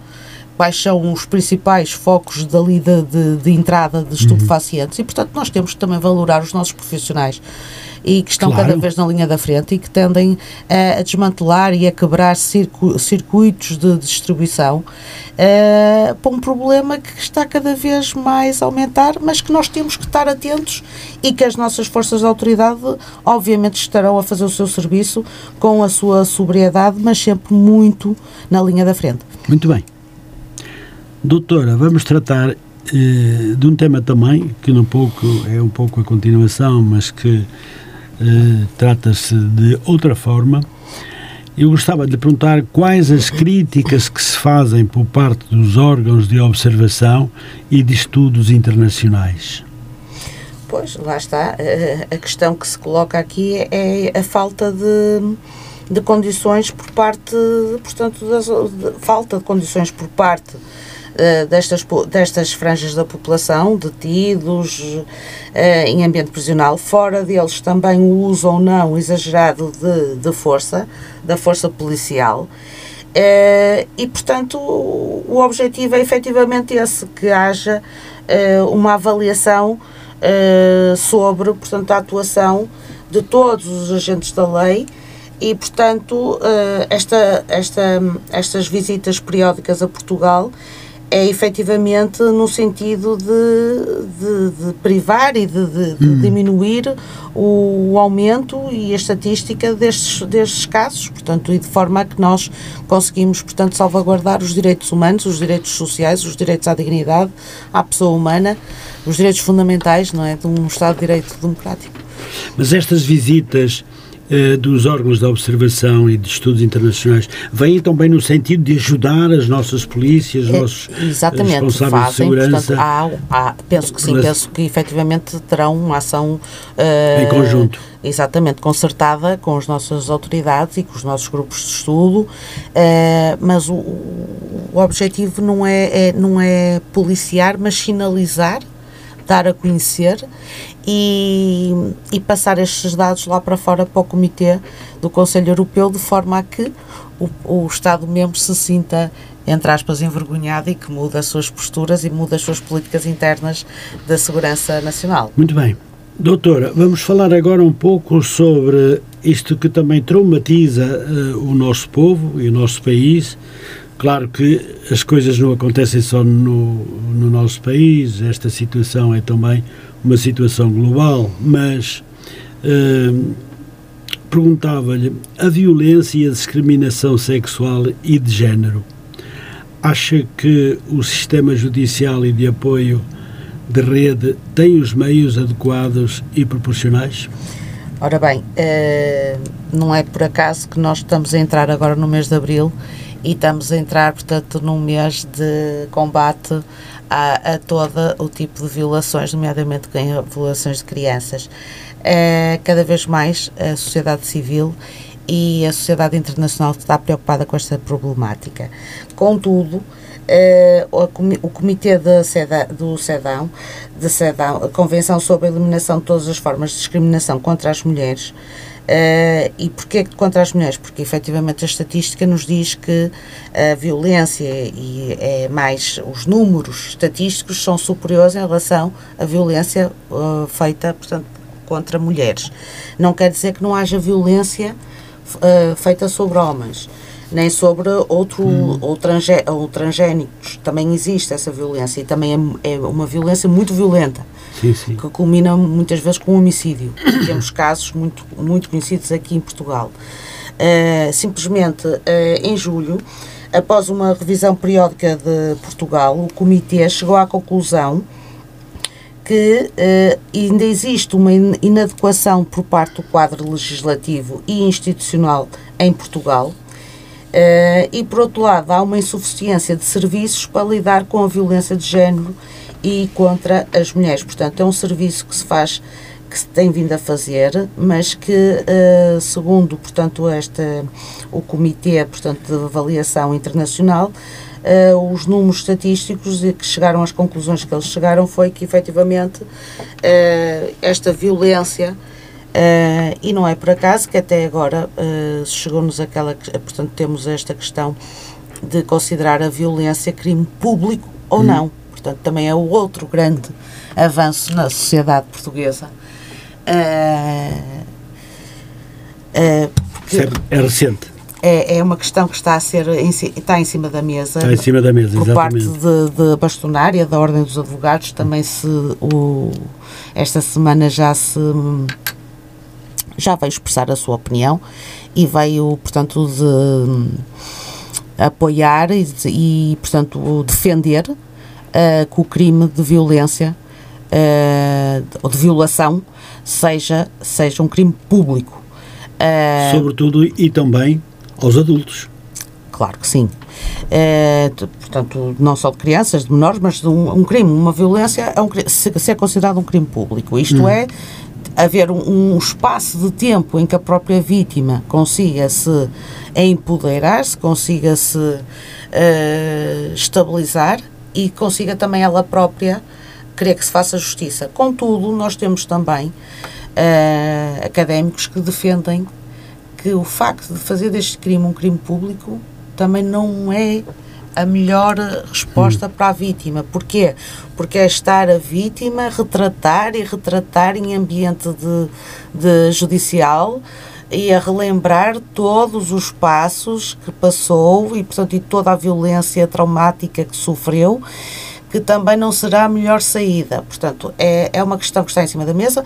quais são os principais focos dali de, de, de entrada de estupefacientes uhum. e, portanto, nós temos que também valorar os nossos profissionais e que estão claro. cada vez na linha da frente e que tendem a, a desmantelar e a quebrar circu, circuitos de distribuição uh, para um problema que está cada vez mais a aumentar, mas que nós temos que estar atentos e que as nossas forças de autoridade, obviamente, estarão a fazer o seu serviço com a sua sobriedade, mas sempre muito na linha da frente. Muito bem. Doutora, vamos tratar eh, de um tema também que um pouco, é um pouco a continuação, mas que eh, trata-se de outra forma. Eu gostava de lhe perguntar quais as críticas que se fazem por parte dos órgãos de observação e de estudos internacionais. Pois, lá está. A questão que se coloca aqui é a falta de, de condições por parte, portanto, das, de, falta de condições por parte uh, destas, destas franjas da população, detidos uh, em ambiente prisional, fora deles também o uso ou não exagerado de, de força, da força policial. Uh, e, portanto, o, o objetivo é efetivamente esse, que haja uma avaliação sobre, portanto, a atuação de todos os agentes da lei e, portanto, esta, esta, estas visitas periódicas a Portugal é efetivamente no sentido de, de, de privar e de, de hum. diminuir o, o, aumento e a estatística destes, destes casos, portanto, e de forma a que nós conseguimos, portanto, salvaguardar os direitos humanos, os direitos sociais, os direitos à dignidade, à pessoa humana, os direitos fundamentais, não é, de um Estado de Direito democrático. Mas estas visitas eh, dos órgãos de observação e de estudos internacionais vêm também no sentido de ajudar as nossas polícias, os é, nossos Exatamente, responsáveis fazem, de segurança? Portanto, há, há, penso que sim, penso que efetivamente terão uma ação uh, em conjunto. Exatamente, concertada com as nossas autoridades e com os nossos grupos de estudo, mas o, o objetivo não é, é, não é policiar, mas sinalizar dar a conhecer e, e passar estes dados lá para fora para o Comitê do Conselho Europeu, de forma a que o, o Estado-membro se sinta entre aspas, envergonhado e que muda as suas posturas e muda as suas políticas internas da segurança nacional. Muito bem. Doutora, vamos falar agora um pouco sobre isto que também traumatiza uh, o nosso povo e o nosso país, Claro que as coisas não acontecem só no, no nosso país, esta situação é também uma situação global, mas uh, perguntava-lhe a violência e a discriminação sexual e de género. Acha que o sistema judicial e de apoio de rede tem os meios adequados e proporcionais? Ora bem, não é por acaso que nós estamos a entrar agora no mês de Abril e estamos a entrar, portanto, num mês de combate a, a todo o tipo de violações, nomeadamente violações de crianças. Uh, cada vez mais a sociedade civil e a sociedade internacional está preocupada com esta problemática. Contudo, uh, o Comitê de Ceda, do CEDAW, de CEDAW, a Convenção sobre a Eliminação de Todas as Formas de Discriminação contra as Mulheres, Uh, e porquê contra as mulheres? Porque efetivamente a estatística nos diz que a violência e é mais os números estatísticos são superiores em relação à violência uh, feita, portanto, contra mulheres. Não quer dizer que não haja violência uh, feita sobre homens nem sobre outro, hum. ou, transgé, ou transgénicos. Também existe essa violência e também é, é uma violência muito violenta, sim, sim. que culmina muitas vezes com um homicídio. Temos casos muito, muito conhecidos aqui em Portugal. Uh, simplesmente, uh, em julho, após uma revisão periódica de Portugal, o Comitê chegou à conclusão que uh, ainda existe uma inadequação por parte do quadro legislativo e institucional em Portugal Uh, e, por outro lado, há uma insuficiência de serviços para lidar com a violência de género e contra as mulheres. Portanto, é um serviço que se faz, que se tem vindo a fazer, mas que, uh, segundo, portanto, esta, o Comitê portanto, de Avaliação Internacional, uh, os números estatísticos e que chegaram às conclusões que eles chegaram foi que, efetivamente, esta violência Uh, e não é por acaso que até agora uh, chegou-nos aquela, portanto temos esta questão de considerar a violência crime público ou hum. não. Portanto, também é o outro grande avanço na sociedade portuguesa. Uh, é recente. É, é uma questão que está a ser está em cima da mesa. Está em cima da mesa, por exatamente. parte de, de bastonária da Ordem dos Advogados, também se o, esta semana já se já veio expressar a sua opinião e veio, portanto, de hum, apoiar e, e portanto, defender uh, que o crime de violência uh, ou de violação seja, seja um crime público. Uh, Sobretudo e também aos adultos. Claro que sim. Portanto, não só de crianças, de menores, mas de um, um crime, uma violência, é um, se, se é considerado um crime público. Isto hum. é, haver um, um, espaço de tempo em que a própria vítima consiga se empoderar-se, consiga se uh, estabilizar e consiga também ela própria querer que se faça justiça. Contudo, nós temos também uh, académicos que defendem que o facto de fazer deste crime um crime público também não é a melhor resposta hum. para a vítima. Porquê? Porque é estar a vítima, retratar e retratar em ambiente de, de judicial e a relembrar todos os passos que passou e, portanto, e toda a violência traumática que sofreu, que também não será a melhor saída. Portanto, é, é uma questão que está em cima da mesa.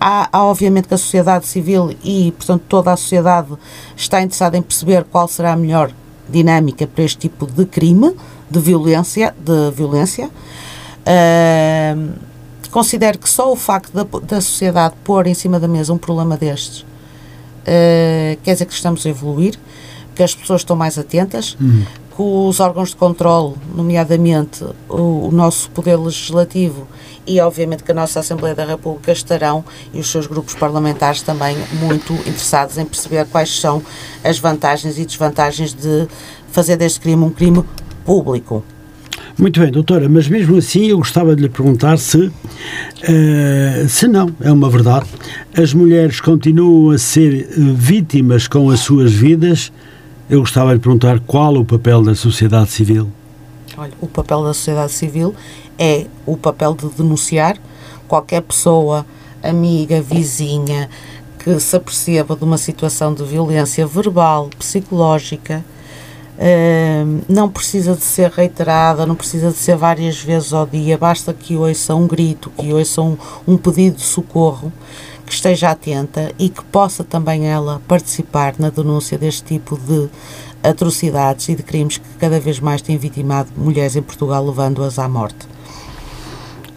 Há, há, obviamente, que a sociedade civil e, portanto, toda a sociedade está interessada em perceber qual será a melhor dinâmica para este tipo de crime, de violência, de violência. Uh, considero que só o facto da, da sociedade pôr em cima da mesa um problema destes uh, quer dizer que estamos a evoluir, que as pessoas estão mais atentas, uhum. que os órgãos de controle, nomeadamente o, o nosso poder legislativo e obviamente que a nossa Assembleia da República estarão e os seus grupos parlamentares também muito interessados em perceber quais são as vantagens e desvantagens de fazer deste crime um crime público. Muito bem, doutora, mas mesmo assim eu gostava de lhe perguntar se, uh, se não, é uma verdade, as mulheres continuam a ser vítimas com as suas vidas. Eu gostava de lhe perguntar qual o papel da sociedade civil. Olha, o papel da sociedade civil é o papel de denunciar qualquer pessoa, amiga, vizinha, que se aperceba de uma situação de violência verbal, psicológica, uh, não precisa de ser reiterada, não precisa de ser várias vezes ao dia, basta que ouça um grito, que ouça um, um pedido de socorro, que esteja atenta e que possa também ela participar na denúncia deste tipo de atrocidades e de crimes que cada vez mais têm vitimado mulheres em Portugal, levando-as à morte.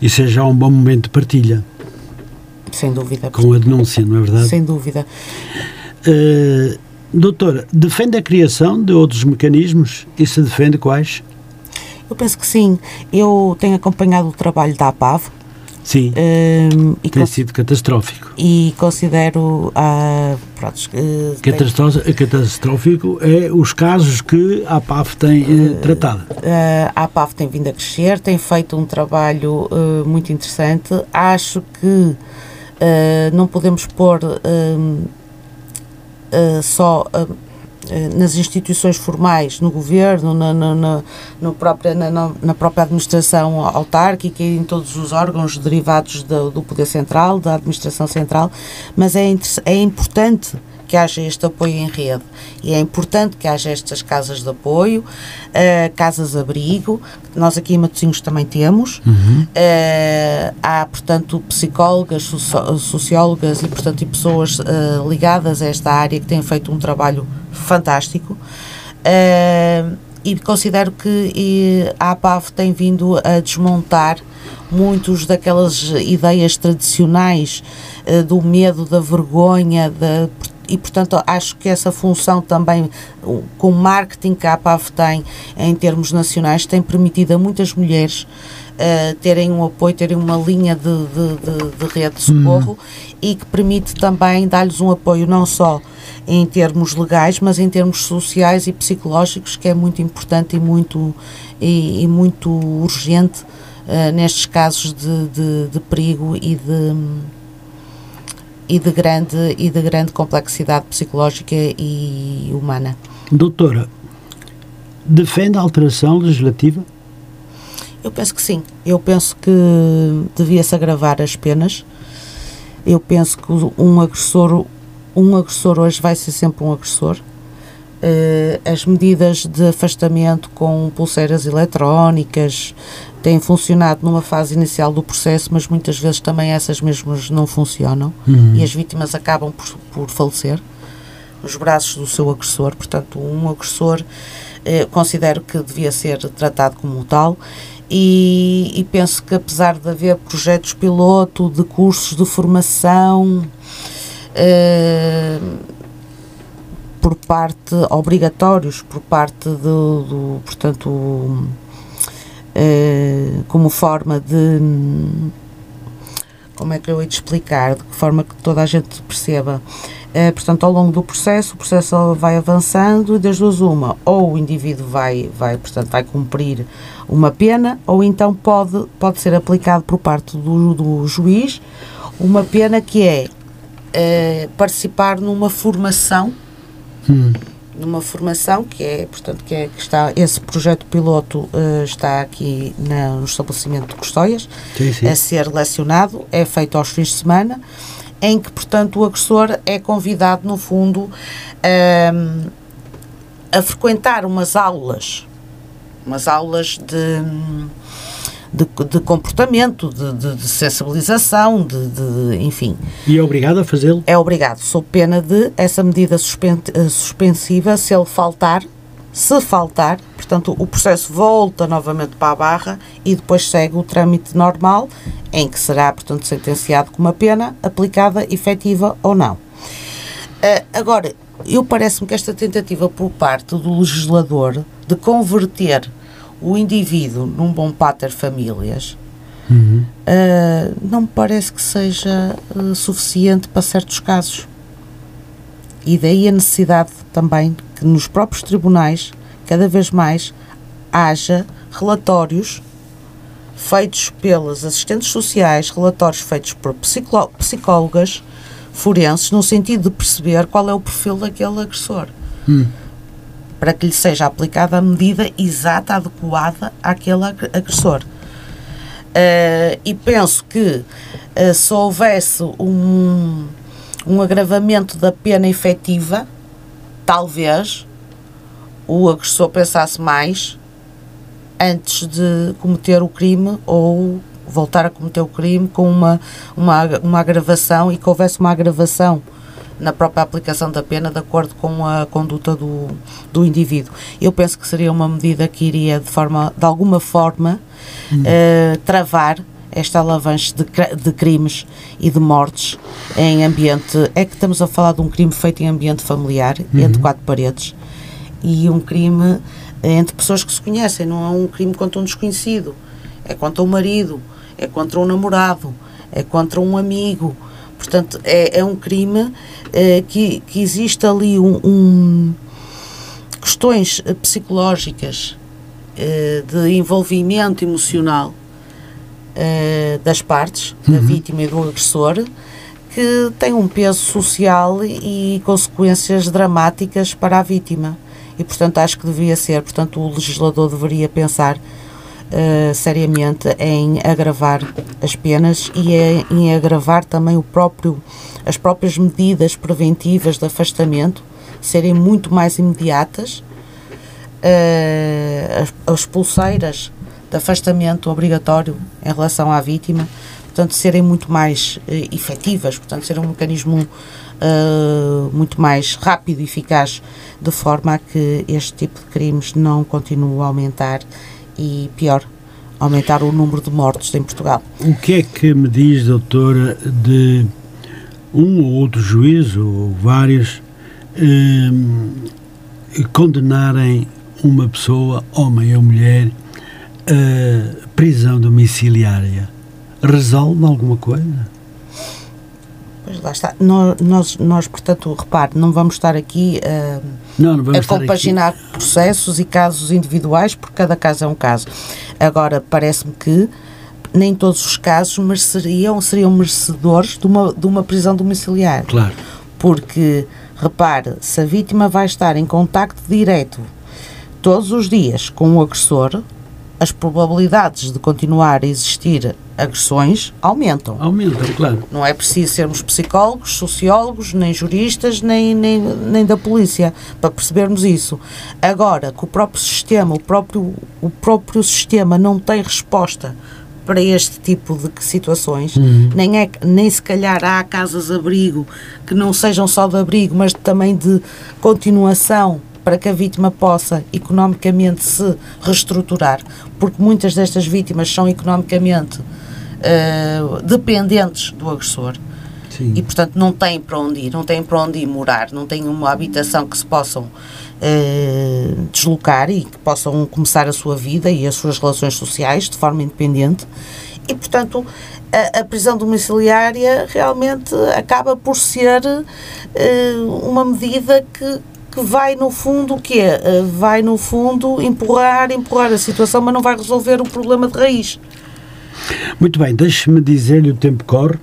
Isso é já um bom momento de partilha. Sem dúvida. Com a denúncia, não é verdade? Sem dúvida. Uh, doutora, defende a criação de outros mecanismos e se defende quais? Eu penso que sim. Eu tenho acompanhado o trabalho da APAV, Sim. Um, e tem sido catastrófico. E considero. Uh, pronto, uh. Catastrófico é os casos que a APAF tem uh, tratado. a APAF tem vindo a crescer, tem feito um trabalho muito interessante. Acho que não podemos pôr só eh, nas instituições formais, no governo, na, na, na, própria, na, na, própria administração autárquica e em todos os órgãos derivados do, do poder central, da administração central, mas é, é importante que haja este apoio em rede. E é importante que haja estas casas de apoio, uh, casas-abrigo, nós aqui em Matosinhos também temos. Uhum. Uh, há, portanto, psicólogas, sociólogas e, portanto, e pessoas uh, ligadas a esta área que têm feito um trabalho fantástico. e considero que a APAV tem vindo a desmontar muitos daquelas ideias tradicionais do medo, da vergonha, da e, portanto, acho que essa função também, com o marketing que a APAV tem em termos nacionais, tem permitido a muitas mulheres uh, terem um apoio, terem uma linha de, de, de, de rede de socorro uhum. e que permite também dar-lhes um apoio não só em termos legais, mas em termos sociais e psicológicos, que é muito importante e muito, e, e muito urgente uh, nestes casos de, de, de perigo e de e de grande e de grande complexidade psicológica e humana. Doutora, defende a alteração legislativa? Eu penso que sim. Eu penso que devia-se agravar as penas. Eu penso que um agressor, um agressor hoje vai ser sempre um agressor. Uh, as medidas de afastamento com pulseiras eletrónicas, têm funcionado numa fase inicial do processo, mas muitas vezes também essas mesmas não funcionam uhum. e as vítimas acabam por, por falecer nos braços do seu agressor. Portanto, um agressor eh, considero que devia ser tratado como tal. E, e, penso que apesar de haver projetos piloto de cursos de formação eh, por parte obrigatórios por parte do, do portanto uh, como forma de. Como é que eu hei de explicar? De forma que toda a gente perceba? Uh, portanto, ao longo do processo, o processo vai avançando e das duas uma, ou o indivíduo vai, vai, portanto, vai cumprir uma pena, ou então pode, pode ser aplicado por parte do, do juiz uma pena que é uh, participar numa formação. Hum. Numa formação que é, portanto, que, é, que está, esse projeto piloto uh, está aqui na, no estabelecimento de Custóias, sim, sim. a ser lecionado, é feito aos fins de semana, em que, portanto, o agressor é convidado, no fundo, uh, a frequentar umas aulas, umas aulas de de, de comportamento, de, de, de sensibilização, de, enfim. E é obrigado a fazê-lo? É obrigado, sob pena de essa medida eh, suspensiva, se ele faltar, se faltar, portanto, o processo volta novamente para a barra e depois segue o trâmite normal, em que será, portanto, sentenciado com uma pena aplicada, efetiva ou não. Uh, agora, eu parece-me que esta tentativa por parte do legislador de converter o indivíduo num bom pater famílias uhum. uh, não me parece que seja uh, suficiente para certos casos. E daí a necessidade também que nos próprios tribunais, cada vez mais, haja relatórios feitos pelas assistentes sociais, relatórios feitos por psicólogas forenses, no sentido de perceber qual é o perfil daquele agressor. Hum para que lhe seja aplicada a medida exata, adequada àquele agressor. Uh, e penso que uh, se houvesse um, um agravamento da pena efetiva, talvez o agressor pensasse mais antes de cometer o crime ou voltar a cometer o crime com uma, uma, uma agravação e que houvesse uma agravação na própria aplicação da pena de acordo com a conduta do, do indivíduo. Eu penso que seria uma medida que iria de forma, de alguma forma, hum. uh, travar esta alavanche de, de, crimes e de mortes em ambiente. É que estamos a falar de um crime feito em ambiente familiar, uhum. entre quatro paredes, e um crime entre pessoas que se conhecem, não é um crime contra um desconhecido, é contra um marido, é contra um namorado, é contra um amigo. Portanto, é, é um crime é, que, que existe ali um, um questões psicológicas é, de envolvimento emocional das partes, uhum. da vítima e do agressor, que tem um peso social e consequências dramáticas para a vítima. E, portanto, acho que devia ser, portanto, o legislador deveria pensar uh, seriamente em agravar as penas e em, agravar também o próprio, as próprias medidas preventivas de afastamento, serem muito mais imediatas. Uh, as, as pulseiras de afastamento obrigatório em relação à vítima, portanto, serem muito mais uh, efetivas, portanto, ser um mecanismo uh, muito mais rápido e eficaz, de forma a que este tipo de crimes não continue a aumentar e, pior, aumentar o número de mortos em Portugal. O que é que me diz, doutora, de um ou outro juiz, ou vários, eh, condenarem uma pessoa, homem ou mulher, a prisão domiciliária resolve alguma coisa? Pois lá está. Nós, nós, nós portanto, repare, não vamos estar aqui uh, não, não a compaginar processos e casos individuais, porque cada caso é um caso. Agora, parece-me que nem todos os casos mereceriam, seriam merecedores de uma, de uma prisão domiciliar. Claro. Porque, repare, se a vítima vai estar em contacto direto todos os dias com o agressor, as probabilidades de continuar a existir agressões aumentam. Aumentam, claro. Não é preciso sermos psicólogos, sociólogos, nem juristas, nem, nem, nem da polícia para percebermos isso. Agora, que o próprio sistema, o próprio, o próprio sistema não tem resposta para este tipo de situações, uhum. nem, é, nem se calhar há casas-abrigo que não sejam só de abrigo, mas também de continuação para que a vítima possa economicamente se reestruturar, porque muitas destas vítimas são economicamente uh, dependentes do agressor. Sim. E, portanto, não têm para onde ir, não têm para onde ir morar, não têm uma habitação que se possam uh, deslocar e que possam começar a sua vida e as suas relações sociais de forma independente. E, portanto, a, a prisão domiciliária realmente acaba por ser uh, uma medida que, que vai no fundo o quê? Uh, vai no fundo empurrar, empurrar a situação, mas não vai resolver o problema de raiz. Muito bem, deixe-me dizer-lhe, o tempo corre.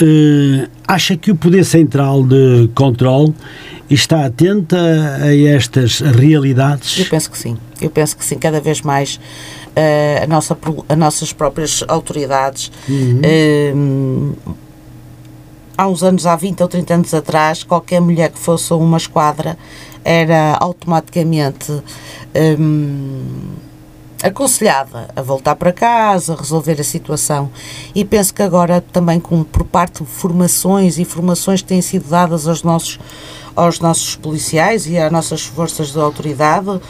Uh, acha que o Poder Central de Controle está atento a estas realidades? Eu penso que sim. Eu penso que sim, cada vez mais uh, a nossa, as nossas próprias autoridades. Uhum. Uh, há uns anos, há 20 ou 30 anos atrás, qualquer mulher que fosse uma esquadra era automaticamente hum, aconselhada a voltar para casa, a resolver a situação. E penso que agora também com, por parte de formações e formações que têm sido dadas aos nossos, aos nossos policiais e às nossas forças de autoridade, uh,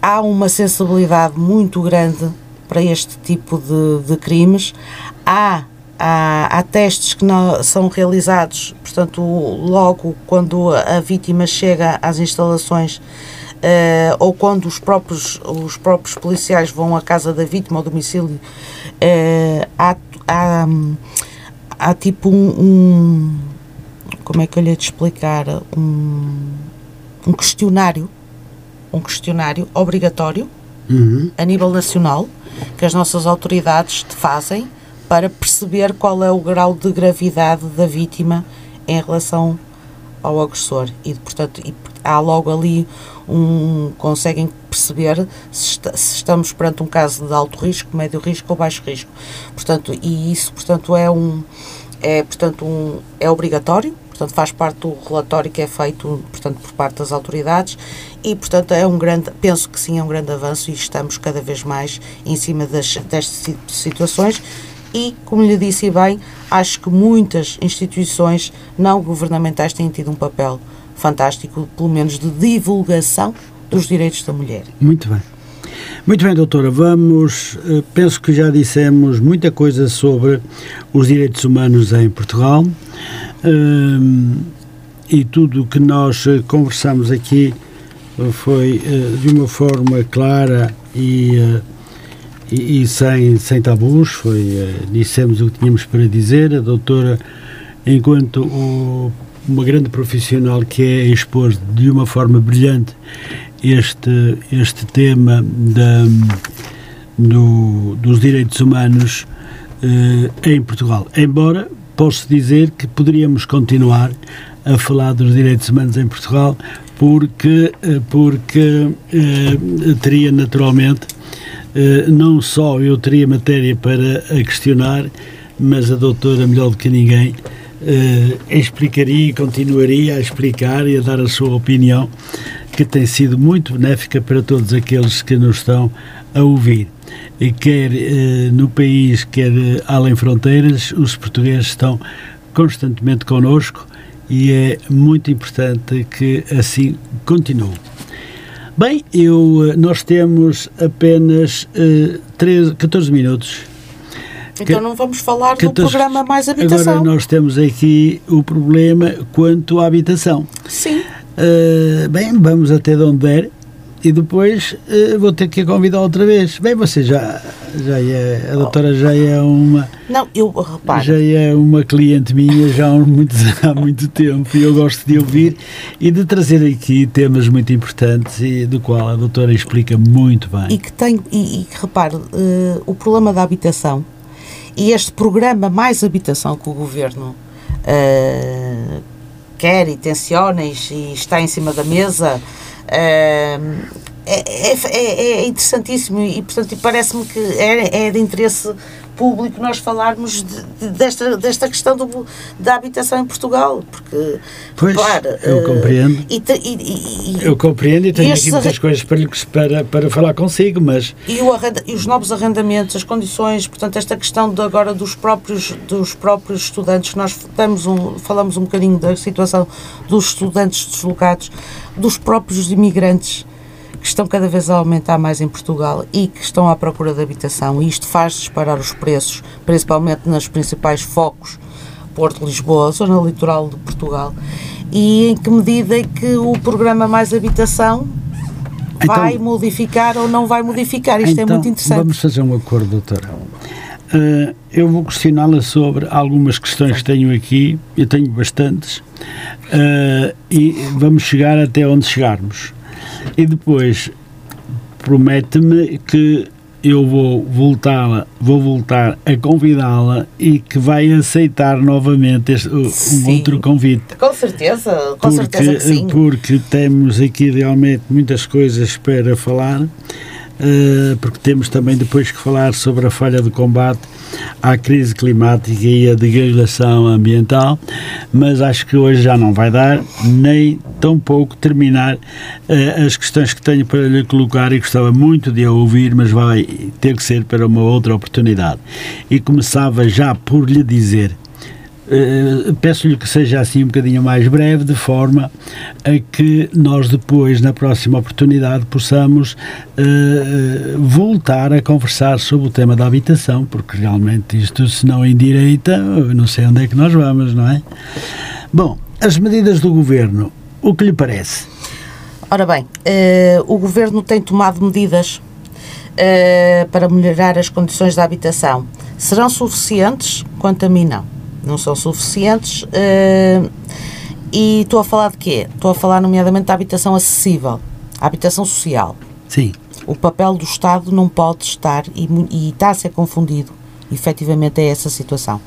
há uma sensibilidade muito grande para este tipo de, de crimes. Há Há, há, testes que não, são realizados, portanto, logo quando a vítima chega às instalações uh, ou quando os próprios, os próprios policiais vão à casa da vítima, ao domicílio, uh, há, há, há, tipo um, um, Como é que eu lhe ia te explicar? Um, um questionário, um questionário obrigatório uhum. a nível nacional que as nossas autoridades fazem para perceber qual é o grau de gravidade da vítima em relação ao agressor e portanto há logo ali um conseguem perceber se, está, se, estamos perante um caso de alto risco, médio risco ou baixo risco. Portanto, e isso portanto é um é portanto um é obrigatório, portanto faz parte do relatório que é feito portanto por parte das autoridades e portanto é um grande penso que sim é um grande avanço e estamos cada vez mais em cima das, destas situações e, como lhe disse bem, acho que muitas instituições não governamentais têm tido um papel fantástico, pelo menos de divulgação dos direitos da mulher. Muito bem. Muito bem, doutora, vamos. Eh, penso que já dissemos muita coisa sobre os direitos humanos em Portugal um, e tudo o que nós eh, conversamos aqui foi de uma forma clara e, e, e, sem, sem tabus. Foi, uh, dissemos o que tínhamos para dizer. A doutora, enquanto o, uma grande profissional que é expor de uma forma brilhante este, este tema da, do, dos direitos humanos em Portugal. Embora posso dizer que poderíamos continuar a falar dos direitos humanos em Portugal porque, eh, porque eh, teria naturalmente eh, não só eu teria matéria para a questionar, mas a doutora, melhor do que ninguém, explicaria e continuaria a explicar e a dar a sua opinião, que tem sido muito benéfica para todos aqueles que nos estão a ouvir. Quer no país, quer além fronteiras, os portugueses estão constantemente connosco e é muito importante que assim continue. Bem, eu, eh, nós temos apenas uh, 13, 14 minutos. Então não vamos falar 14, do programa Mais Habitação. Agora nós temos aqui o problema quanto à habitação. Sim. Uh, bem, vamos até de onde der e depois uh, vou ter que a convidar outra vez. Bem, você já, já é, a doutora já é uma. Não, eu reparo. Já é uma cliente minha já há muito, há muito tempo e eu gosto de ouvir e de trazer aqui temas muito importantes e do qual a doutora explica muito bem. E que tem, e, e que repare, uh, o problema da habitação e este programa Mais Habitação que o governo. Uh, quer e tenciona e está em cima da mesa é, é, é, é, interessantíssimo e, portanto, parece-me que é, é de interesse público nós falarmos de, de, desta, desta questão do, da habitação em Portugal, porque pois, para, eu uh, compreendo. E, e, e, eu compreendo e tenho aqui muitas coisas para, para, para falar consigo, mas e, arrenda, e os novos arrendamentos, as condições, portanto esta questão de agora dos próprios dos próprios estudantes, nós temos um, falamos um bocadinho da situação dos estudantes deslocados, dos próprios imigrantes que estão cada vez a aumentar mais em Portugal e que estão à procura de habitação, e isto faz disparar os preços, principalmente nos principais focos, Porto Lisboa, zona litoral de Portugal, e em que medida é que o programa Mais Habitação vai então, modificar ou não vai modificar. Isto então, é muito interessante. Vamos fazer um acordo, doutora. Uh, eu vou questioná-la sobre algumas questões que tenho aqui, eu tenho bastantes, uh, e vamos chegar até onde chegarmos e depois promete-me que eu vou voltar vou voltar a convidá-la e que vai aceitar novamente este, um outro convite. Com certeza, com porque, certeza que sim. Porque temos aqui realmente muitas coisas para falar porque temos também depois que falar sobre a falha de combate à crise climática e a degradação ambiental, mas acho que hoje já não vai dar, nem tão pouco terminar uh, as questões que tenho para lhe colocar e gostava muito de a ouvir, mas vai ter que ser para uma outra oportunidade. E começava já por lhe dizer Peço-lhe que seja assim um bocadinho mais breve, de forma a que nós depois, na próxima oportunidade, possamos uh, voltar a conversar sobre o tema da habitação, porque realmente isto, se não endireita, não sei onde é que nós vamos, não é? Bom, as medidas do governo, o que lhe parece? Ora bem, uh, o governo tem tomado medidas para melhorar as condições da habitação. Serão suficientes? Quanto a mim, não não são suficientes. Uh, e estou a falar de quê? Estou a falar, nomeadamente, da habitação acessível, a habitação social. Sim. O papel do Estado não pode estar, e, e está a ser confundido, efetivamente, é essa situação.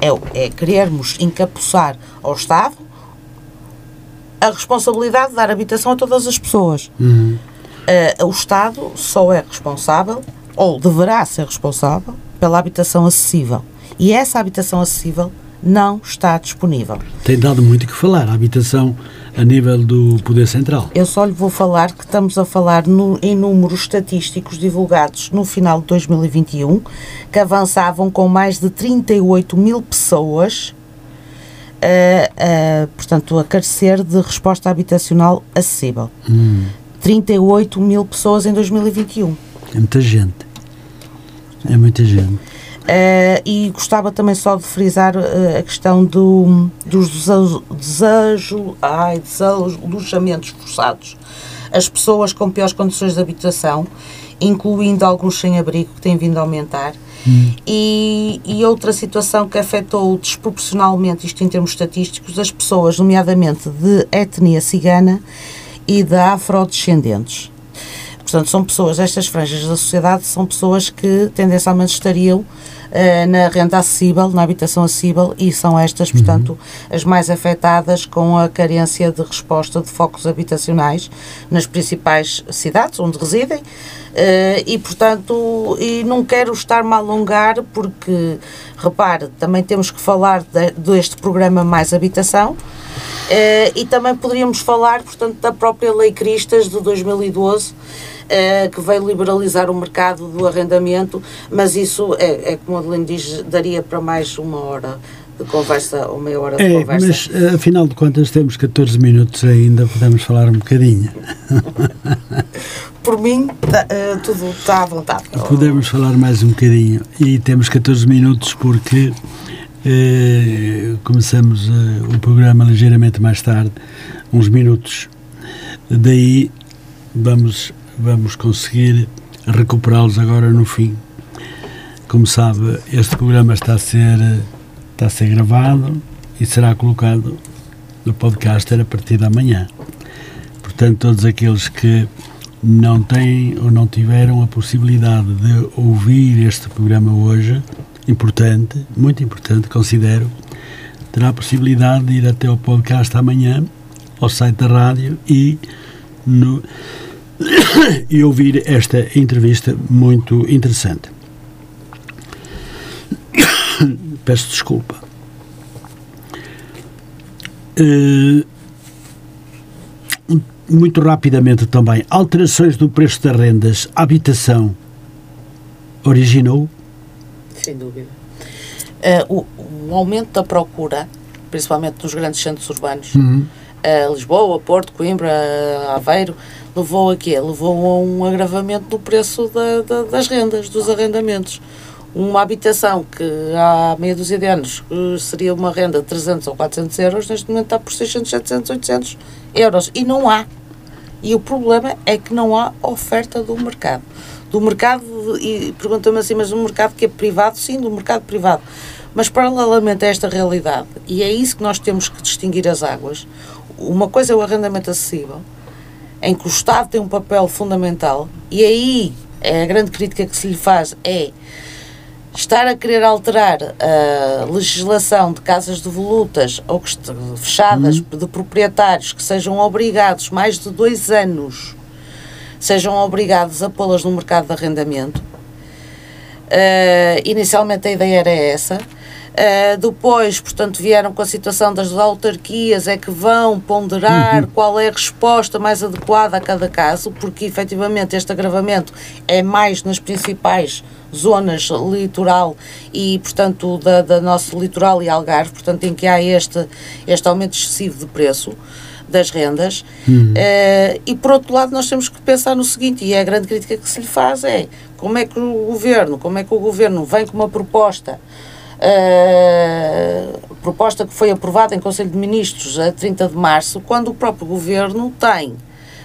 É, é querermos encapuçar ao Estado a responsabilidade de dar habitação a todas as pessoas. Uhum. Uh, o Estado só é responsável, ou deverá ser responsável, pela habitação acessível. E essa habitação acessível não está disponível. Tem dado muito que falar, a habitação a nível do Poder Central. Eu só lhe vou falar que estamos a falar no, em números estatísticos divulgados no final de 2021, que avançavam com mais de 38 mil pessoas, uh, uh, portanto, a carecer de resposta habitacional acessível. Hum. 38 mil pessoas em 2021. É muita gente. É muita gente. Uh, e gostava também só de frisar uh, a questão do, dos desajo, ai, desalojamentos forçados. As pessoas com piores condições de habitação, incluindo alguns sem-abrigo que têm vindo a aumentar, hum. e, e, outra situação que afetou desproporcionalmente, isto em termos estatísticos, as pessoas, nomeadamente de etnia cigana e de afrodescendentes. Portanto, são pessoas, estas franjas da sociedade são pessoas que tendencialmente estariam eh, na renda acessível, na habitação acessível, e são estas, uhum. portanto, uhum. as mais afetadas com a carência de resposta de focos habitacionais nas principais cidades onde residem. Uh, e, portanto, e não quero estar-me a alongar, porque, repare, também temos que falar de, deste programa Mais Habitação. Uh, e também poderíamos falar, portanto, da própria Lei Cristas de 2012, uh, que veio liberalizar o mercado do arrendamento, mas isso é, é como a Adeline diz, daria para mais uma hora de conversa ou meia hora de é, conversa. Mas eh, afinal de contas temos 14 minutos ainda, podemos falar um bocadinho. Por mim, tá, uh, tudo está à vontade. Podemos falar mais um bocadinho e temos 14 minutos porque uh, começamos uh, o programa ligeiramente mais tarde, uns minutos. Daí vamos vamos conseguir recuperá-los agora no fim. Como sabe, este programa está a ser, está a ser gravado e será colocado no podcaster a partir da manhã. Portanto, todos aqueles que não têm ou não tiveram a possibilidade de ouvir este programa hoje, importante, muito importante, considero, terá a possibilidade de ir até o podcast amanhã, ao site da rádio e no e ouvir esta entrevista muito interessante. Peço desculpa. Uh, muito rapidamente também, alterações do preço das rendas, habitação, originou? Sem dúvida. Uh, o, o, aumento da procura, principalmente nos grandes centros urbanos, uhum. uh, Lisboa, Porto, Coimbra, Aveiro, levou a quê? Levou a um agravamento do preço da, da, das rendas, dos arrendamentos. Uma habitação que há meia dúzia de anos eh, seria uma renda de 300 ou 400 euros, neste momento está por 600, 700, 800 euros. E não há. E o problema é que não há oferta do mercado. Do mercado, e pergunta-me assim, mas do mercado que é privado? Sim, do mercado privado. Mas paralelamente a esta realidade, e é isso que nós temos que distinguir as águas, uma coisa é o arrendamento acessível, em que o Estado tem um papel fundamental, e aí é a grande crítica que se lhe faz é estar a querer alterar a legislação de casas de volutas ou fechadas uhum. de proprietários que sejam obrigados mais de dois anos sejam obrigados a pô-las no mercado de arrendamento. Uh, inicialmente a ideia era essa. Uh, depois, portanto, vieram com a situação das autarquias, é que vão ponderar uhum. qual é a resposta mais adequada a cada caso, porque efetivamente este agravamento é mais nas principais zonas litoral e, portanto, da, da nosso litoral e Algarve, portanto, em que há este, este aumento excessivo de preço das rendas. Uhum. Uh, e, por outro lado, nós temos que pensar no seguinte, e é a grande crítica que se lhe faz é como é que o governo, como é que o governo vem com uma proposta uh, proposta que foi aprovada em Conselho de Ministros a 30 de março, quando o próprio Governo tem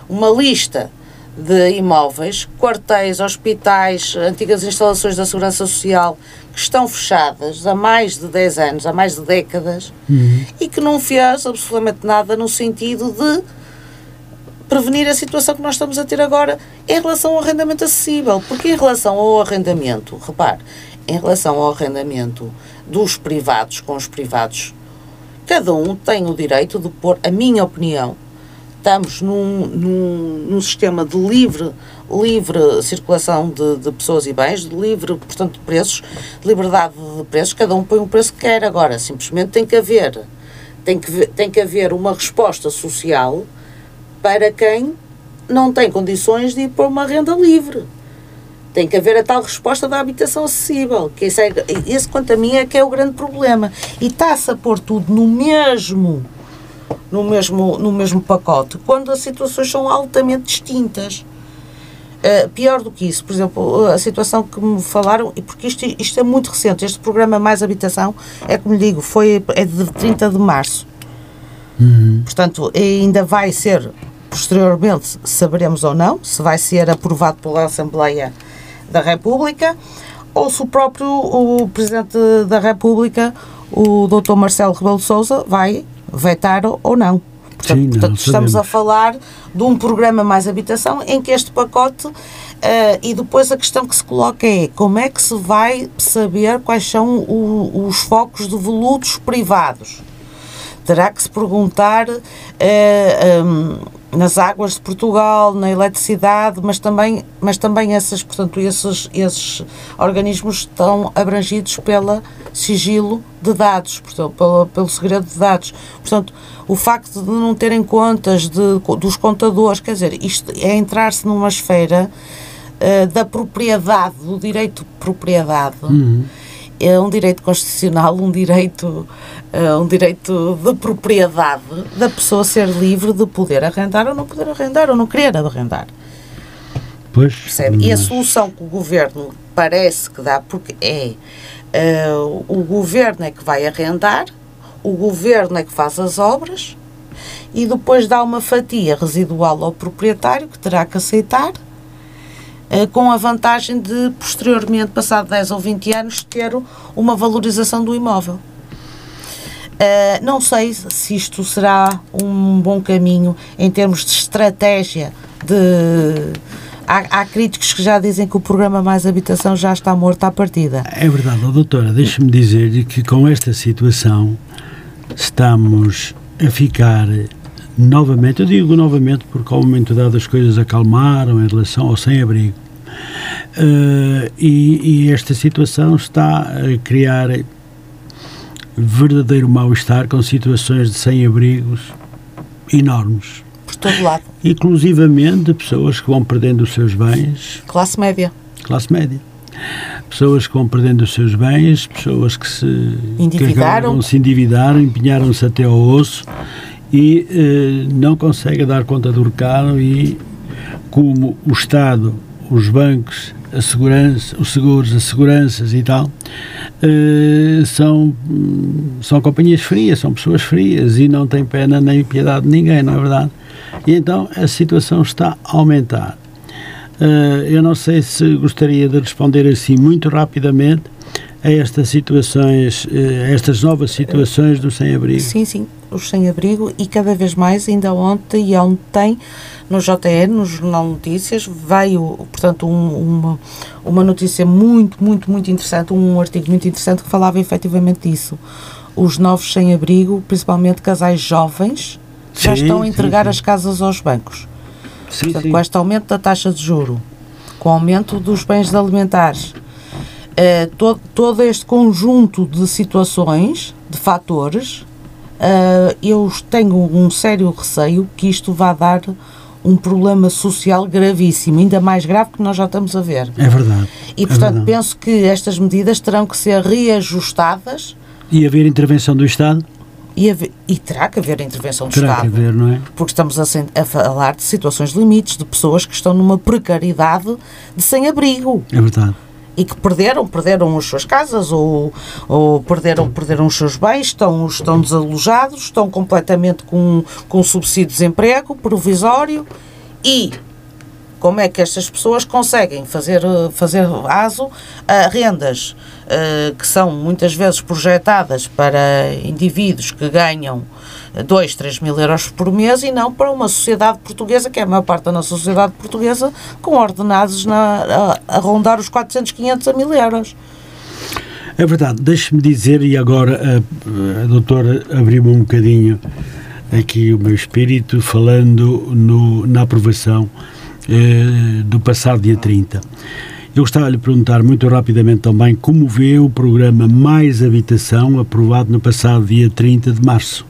uma lista de imóveis, quartéis, hospitais, antigas instalações da Segurança Social que estão fechadas há mais de 10 anos, há mais de décadas, uhum. e que não fez absolutamente nada no sentido de prevenir a situação que nós estamos a ter agora em relação ao arrendamento acessível. Porque em relação ao arrendamento, repare, em relação ao arrendamento dos privados com os privados, cada um tem o direito de pôr, a minha opinião, estamos num, num, num sistema de livre, livre circulação de, de, pessoas e bens, de livre, portanto, de preços, de liberdade de preços, cada um põe o preço que quer. Agora, simplesmente tem que haver, tem que, tem que haver uma resposta social para quem não tem condições de ir para uma renda livre. Tem que haver a tal resposta da habitação acessível, que esse, é, esse quanto a mim, é que é o grande problema. E está-se a pôr tudo no mesmo, no mesmo, no mesmo pacote, quando as situações são altamente distintas. Uh, pior do que isso, por exemplo, a situação que me falaram, e porque isto, isto é muito recente, este programa Mais Habitação, é como lhe digo, foi, é de 30 de março. Uhum. Portanto, ainda vai ser, posteriormente, saberemos ou não, se vai ser aprovado pela Assembleia da República ou se o próprio o Presidente da República, o Dr. Marcelo Rebelo de Sousa, vai vetar ou não. Portanto, Sim, portanto estamos a falar de um programa mais habitação em que este pacote uh, e depois a questão que se coloca é como é que se vai saber quais são o, os focos de volutos privados. Terá que se perguntar uh, eh, um, nas águas de Portugal, na eletricidade, mas também, mas também essas, portanto, esses, esses organismos estão abrangidos pela sigilo de dados, portanto, pelo, pelo segredo de dados. Portanto, o facto de não terem contas de, dos contadores, quer dizer, isto é entrar-se numa esfera uh, da propriedade, do direito de propriedade. Uhum é um direito constitucional, um direito, uh, um direito de propriedade da pessoa ser livre de poder arrendar ou não poder arrendar ou não querer arrendar. Pois, Percebe? Mas... E a solução que o governo parece que dá, porque é uh, o governo é que vai arrendar, o governo é que faz as obras e depois dá uma fatia residual ao proprietário que terá que aceitar eh, com a vantagem de, posteriormente, passado 10 ou 20 anos, ter uma valorização do imóvel. Uh, não sei se isto será um bom caminho em termos de estratégia de. Há, há, críticos que já dizem que o programa Mais Habitação já está morto à partida. É verdade, oh, doutora, deixe-me dizer que com esta situação estamos a ficar novamente, eu digo novamente porque ao momento dado as coisas acalmaram em relação ao sem-abrigo. Uh, e, e, esta situação está a criar verdadeiro mal-estar com situações de sem-abrigos enormes. Por todo lado. Inclusivamente pessoas que vão perdendo os seus bens. Classe média. Classe média. Pessoas que vão perdendo os seus bens, pessoas que se endividaram, se endividaram, empenharam-se até ao osso e eh, não consegue dar conta do recado e como o Estado, os bancos, a segurança, os seguros, as seguranças e tal, eh, são, são companhias frias, são pessoas frias e não têm pena nem piedade de ninguém, não é verdade? E então a situação está a aumentar. Eh, eu não sei se gostaria de responder assim muito rapidamente a estas situações, a estas novas situações do sem-abrigo. Sim, sim os sem-abrigo e cada vez mais, ainda ontem e ontem, no JN, no Jornal Notícias, veio, portanto, um, uma, uma notícia muito, muito, muito interessante, um artigo muito interessante que falava efetivamente disso. Os novos sem-abrigo, principalmente casais jovens, já sim, estão a entregar sim, sim. as casas aos bancos. Portanto, com este aumento da taxa de juro, com o aumento dos bens alimentares, eh, todo, todo este conjunto de situações, de fatores, uh, eu tenho um sério receio que isto vá dar um problema social gravíssimo, ainda mais grave que nós já estamos a ver. É verdade. E, portanto, é verdade. penso que estas medidas terão que ser reajustadas. E haver intervenção do Estado? E, haver, e terá que haver intervenção do terá Estado. Que haver, não é? Porque estamos a, a falar de situações limites, de pessoas que estão numa precariedade de sem-abrigo. É verdade e que perderam, perderam as suas casas ou, ou perderam, perderam os seus bens, estão, estão desalojados, estão completamente com, com subsídio de desemprego provisório e como é que estas pessoas conseguem fazer, fazer aso a rendas uh, que são muitas vezes projetadas para indivíduos que ganham 2, 3 mil euros por mês e não para uma sociedade portuguesa, que é a maior parte da nossa sociedade portuguesa, com ordenados na, a, a rondar os 400, 500 a mil euros. É verdade, deixe-me dizer, e agora a, a doutora abriu-me um bocadinho aqui o meu espírito, falando no, na aprovação eh, do passado dia 30. Eu gostava de lhe perguntar muito rapidamente também como vê o programa Mais Habitação aprovado no passado dia 30 de março.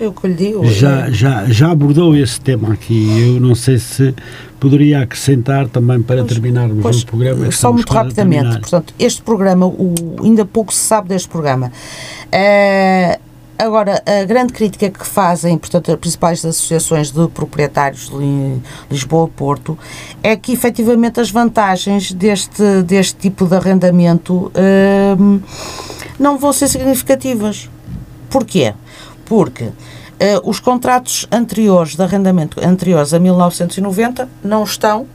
Eu que lhe digo. Já, já, já abordou esse tema aqui. Eu não sei se poderia acrescentar também para pois, terminarmos pois, o programa. Só muito rapidamente. Portanto, este programa, o, ainda pouco se sabe deste programa. Uh, Agora, a grande crítica que fazem, portanto, as principais associações de proprietários de Lisboa-Porto é que, efetivamente, as vantagens deste, deste tipo de arrendamento hum, não vão ser significativas. Porquê? Porque uh, os contratos anteriores de arrendamento, anteriores a 1990, não estão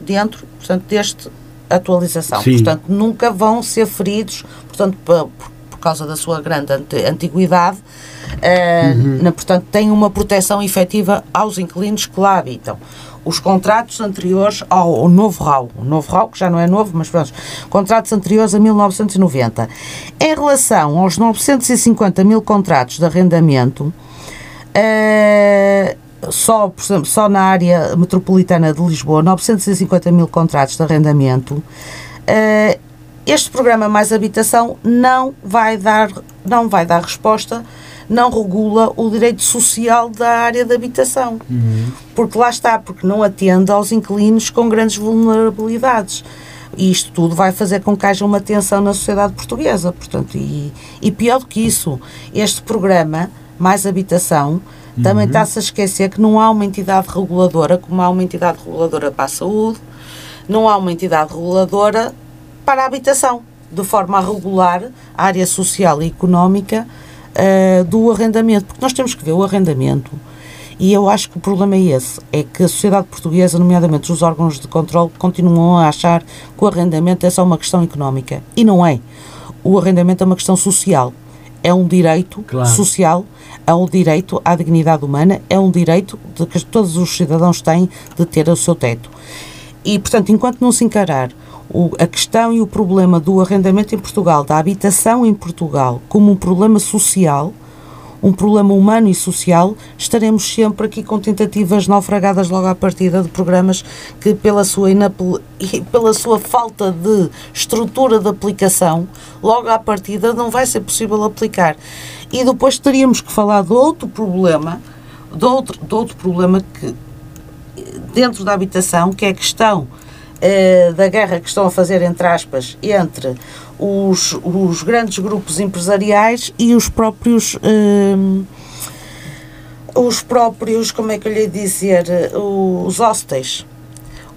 dentro, portanto, deste atualização. Sim. Portanto, nunca vão ser feridos, portanto, por, por causa da sua grande antiguidade, uh, uhum. na, portanto, tem uma proteção efetiva aos inquilinos que lá habitam. Os contratos anteriores ao, ao novo RAU, o novo RAU, que já não é novo, mas pronto, contratos anteriores a 1990. Em relação aos 950 mil contratos de arrendamento, uh, só, por exemplo, só na área metropolitana de Lisboa, 950 mil contratos de arrendamento. Uh, este programa Mais Habitação não vai dar, não vai dar resposta, não regula o direito social da área de habitação. Uhum. Porque lá está, porque não atende aos inquilinos com grandes vulnerabilidades. E isto tudo vai fazer com que haja uma tensão na sociedade portuguesa. Portanto, e, e pior do que isso, este programa Mais Habitação também uhum. está-se a esquecer que não há uma entidade reguladora, como há uma entidade reguladora para a saúde, não há uma entidade reguladora para a habitação, de forma a regular a área social e económica uh, do arrendamento. Porque nós temos que ver o arrendamento, e eu acho que o problema é esse, é que a sociedade portuguesa, nomeadamente os órgãos de controle, continuam a achar que o arrendamento é só uma questão económica. E não é. O arrendamento é uma questão social. É um direito claro. social é um direito à dignidade humana, é um direito de que todos os cidadãos têm de ter o seu teto. E, portanto, enquanto não se encarar o, a questão e o problema do arrendamento em Portugal, da habitação em Portugal, como um problema social, um problema humano e social, estaremos sempre aqui com tentativas naufragadas logo à partida de programas que, pela sua, e pela sua falta de estrutura de aplicação, logo à partida não vai ser possível aplicar. E depois teríamos que falar de outro problema, de outro, de outro problema que dentro da habitação, que é a questão eh, da guerra que estão a fazer, entre aspas, entre os, os grandes grupos empresariais e os próprios. Eh, os próprios, como é que eu lhe dizer, os hostéis.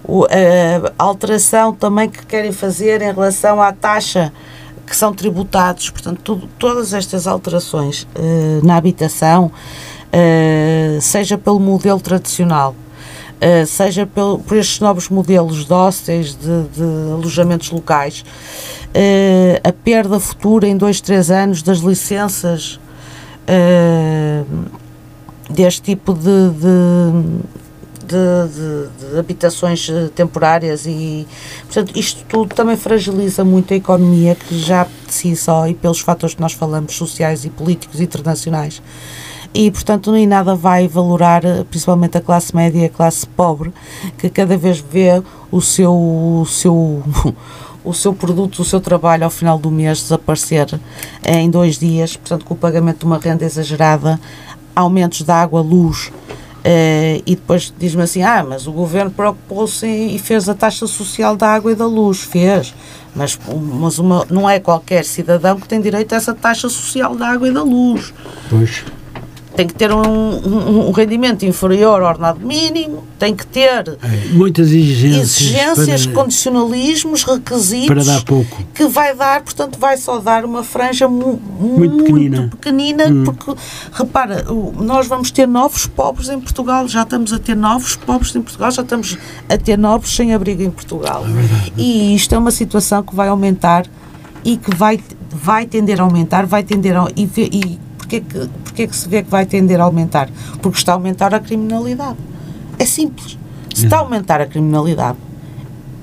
O, a alteração também que querem fazer em relação à taxa que são tributados. Portanto, tudo, todas estas alterações uh, na habitação, uh, seja pelo modelo tradicional, uh, seja pelo, por estes novos modelos de hostels, de, de alojamentos locais, a perda futura em dois, três anos das licenças deste tipo de, de de, de, habitações eh, temporárias e, portanto, isto tudo também fragiliza muito a economia que já de si só e pelos fatores que nós falamos, sociais e políticos internacionais. E, portanto, nem nada vai valorar, eh, principalmente a classe média e a classe pobre, que cada vez vê o seu, o seu, o seu produto, o seu trabalho ao final do mês desaparecer em dois dias, portanto, com o pagamento de uma renda exagerada, aumentos da água, luz, Uh, e depois diz-me assim: ah, mas o governo preocupou-se e fez a taxa social da água e da luz. Fez, mas, mas uma, não é qualquer cidadão que tem direito a essa taxa social da água e da luz. Pois tem que ter um, um, um, rendimento inferior ao ordenado mínimo, tem que ter é, muitas exigências, exigências para, condicionalismos, requisitos para dar pouco. que vai dar, portanto, vai só dar uma franja mu muito, muito pequenina, pequenina hum. porque repara, nós vamos ter novos pobres em Portugal, já estamos a ter novos pobres em Portugal, já estamos a ter novos sem abrigo em Portugal. É. E isto é uma situação que vai aumentar e que vai, vai tender a aumentar, vai tender a, e, e porquê que, que se vê que vai tender a aumentar? Porque está a aumentar a criminalidade. É simples. Se está a aumentar a criminalidade,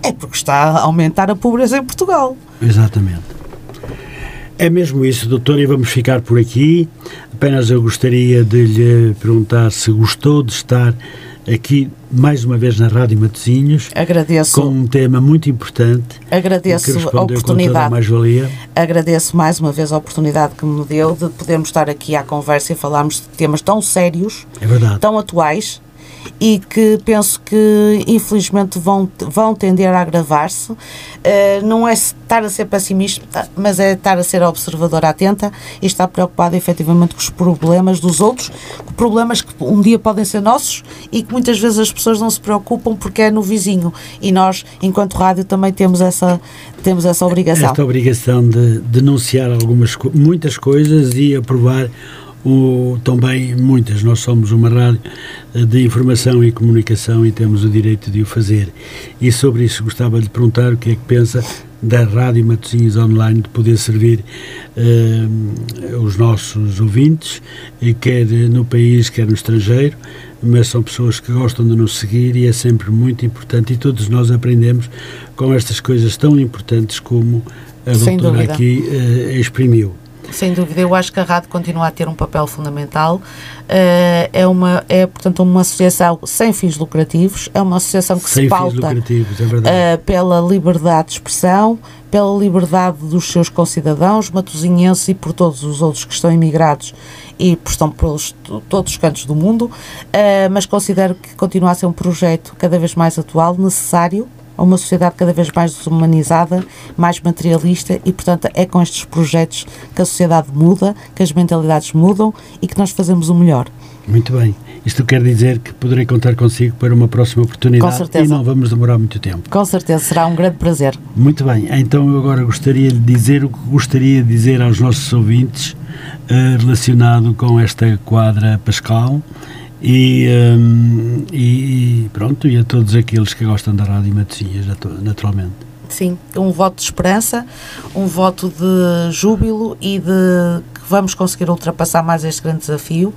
é porque está a aumentar a pobreza em Portugal. Exatamente. É mesmo isso, doutor, e vamos ficar por aqui. Apenas eu gostaria de lhe perguntar se gostou de estar aqui mais uma vez na Rádio Matosinhos. Agradeço. Com um tema muito importante. Agradeço a oportunidade. Mais -valia. Agradeço mais uma vez a oportunidade que me deu de podermos estar aqui à conversa e falarmos de temas tão sérios, é verdade. tão atuais e que penso que infelizmente vão, vão tender a agravar-se. Uh, não é estar a ser pessimista, mas é estar a ser observadora atenta e estar preocupada efetivamente com os problemas dos outros, problemas que um dia podem ser nossos e que muitas vezes as pessoas não se preocupam porque é no vizinho. E nós, enquanto rádio, também temos essa, temos essa obrigação. Esta obrigação de denunciar algumas, muitas coisas e aprovar o, também muitas. Nós somos uma rádio eh, de informação e comunicação e temos o direito de o fazer. E sobre isso gostava de perguntar o que é que pensa da Rádio Matosinhos Online de poder servir uh, os nossos ouvintes, quer no país, quer no estrangeiro, mas são pessoas que gostam de nos seguir e é sempre muito importante e todos nós aprendemos com estas coisas tão importantes como a Sem doutora dúvida. aqui exprimiu. Sem dúvida, eu acho que a rádio continua a ter um papel fundamental. Uh, é, uma, é, portanto, uma associação sem fins lucrativos, é uma associação que sem se pauta é uh, pela liberdade de expressão, pela liberdade dos seus concidadãos, matosinhenses e por todos os outros que estão imigrados e estão por todos os cantos do mundo, uh, mas considero que continua a ser um projeto cada vez mais atual, necessário a uma sociedade cada vez mais deshumanizada, mais materialista e, portanto, é com estes projetos que a sociedade muda, que as mentalidades mudam e que nós fazemos o melhor. Muito bem. Isto quer dizer que poderei contar consigo para uma próxima oportunidade Com certeza. e não vamos demorar muito tempo. Com certeza, será um grande prazer. Muito bem. Então eu agora gostaria de dizer o que gostaria de dizer aos nossos ouvintes uh, relacionado com esta quadra Pascal e, um, e, pronto, e a todos aqueles que gostam da Rádio Matosinhas, naturalmente. Sim, um voto de esperança, um voto de júbilo e de que vamos conseguir ultrapassar mais este grande desafio.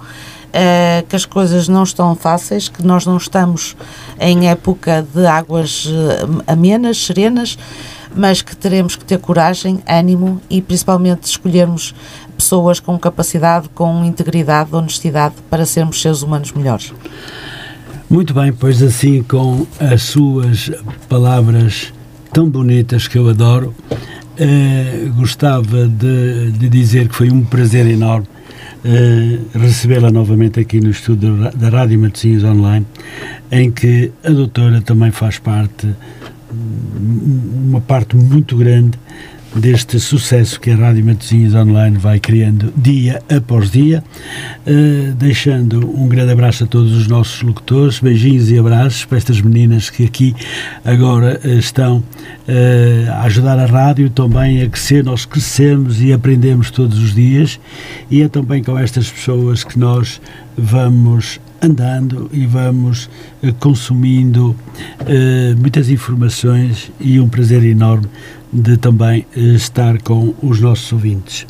Uh, que as coisas não estão fáceis, que nós não estamos em época de águas uh, amenas, serenas, mas que teremos que ter coragem, ânimo e principalmente escolhermos pessoas com capacidade, com integridade, honestidade para sermos seres humanos melhores. Muito bem, pois assim com as suas palavras tão bonitas que eu adoro, eh, gostava de, de, dizer que foi um prazer enorme eh, recebê-la novamente aqui no estúdio da Rádio Matosinhos Online, em que a doutora também faz parte, uma parte muito grande deste sucesso que a Rádio Matosinhos Online vai criando dia após dia, uh, deixando um grande abraço a todos os nossos locutores, beijinhos e abraços para estas meninas que aqui agora uh, estão uh, a ajudar a rádio também a crescer, nós crescemos e aprendemos todos os dias e é também com estas pessoas que nós vamos andando e vamos consumindo muitas informações e um prazer enorme de também uh, estar com os nossos ouvintes.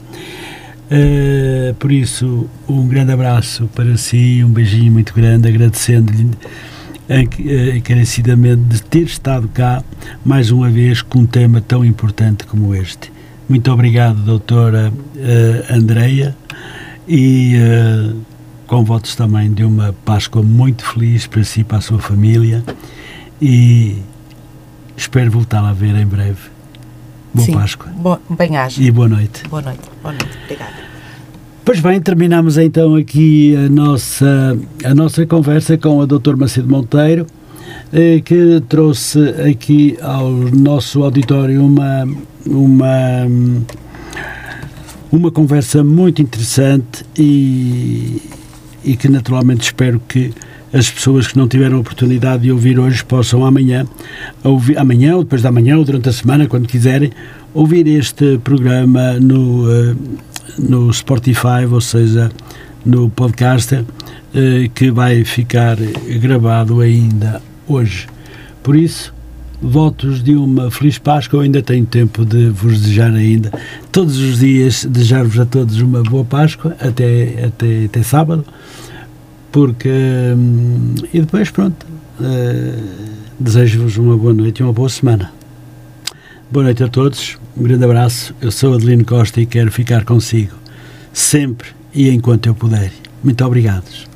Uh, por isso, um grande abraço para si, um beijinho muito grande, agradecendo-lhe uh, encarecidamente de ter estado cá mais uma vez com um tema tão importante como este. Muito obrigado, doutora uh, Andreia, e com votos também de uma Páscoa muito feliz para si e para a sua família, e espero voltar a ver em breve. Boa Sim. Páscoa. Bo bem -aja. E boa noite. Boa noite. Boa noite. Obrigada. Pois bem, terminamos então aqui a nossa, a nossa conversa com a Dr. Macedo Monteiro, eh, que trouxe aqui ao nosso auditório uma, uma, uma conversa muito interessante e, e que naturalmente espero que as pessoas que não tiveram a oportunidade de ouvir hoje possam amanhã, ouvir, amanhã ou depois da manhã ou durante a semana, quando quiserem, ouvir este programa no, uh, no Spotify, ou seja, no podcast, uh, que vai ficar gravado ainda hoje. Por isso, votos de uma feliz Páscoa. Eu ainda tenho tempo de vos desejar ainda, todos os dias, desejar-vos a todos uma boa Páscoa, até, até, até sábado porque hum, e depois pronto uh, desejo-vos uma boa noite e uma boa semana. Boa noite a todos um grande abraço. Eu sou Adelino Costa e quero ficar consigo sempre e enquanto eu puder. Muito obrigados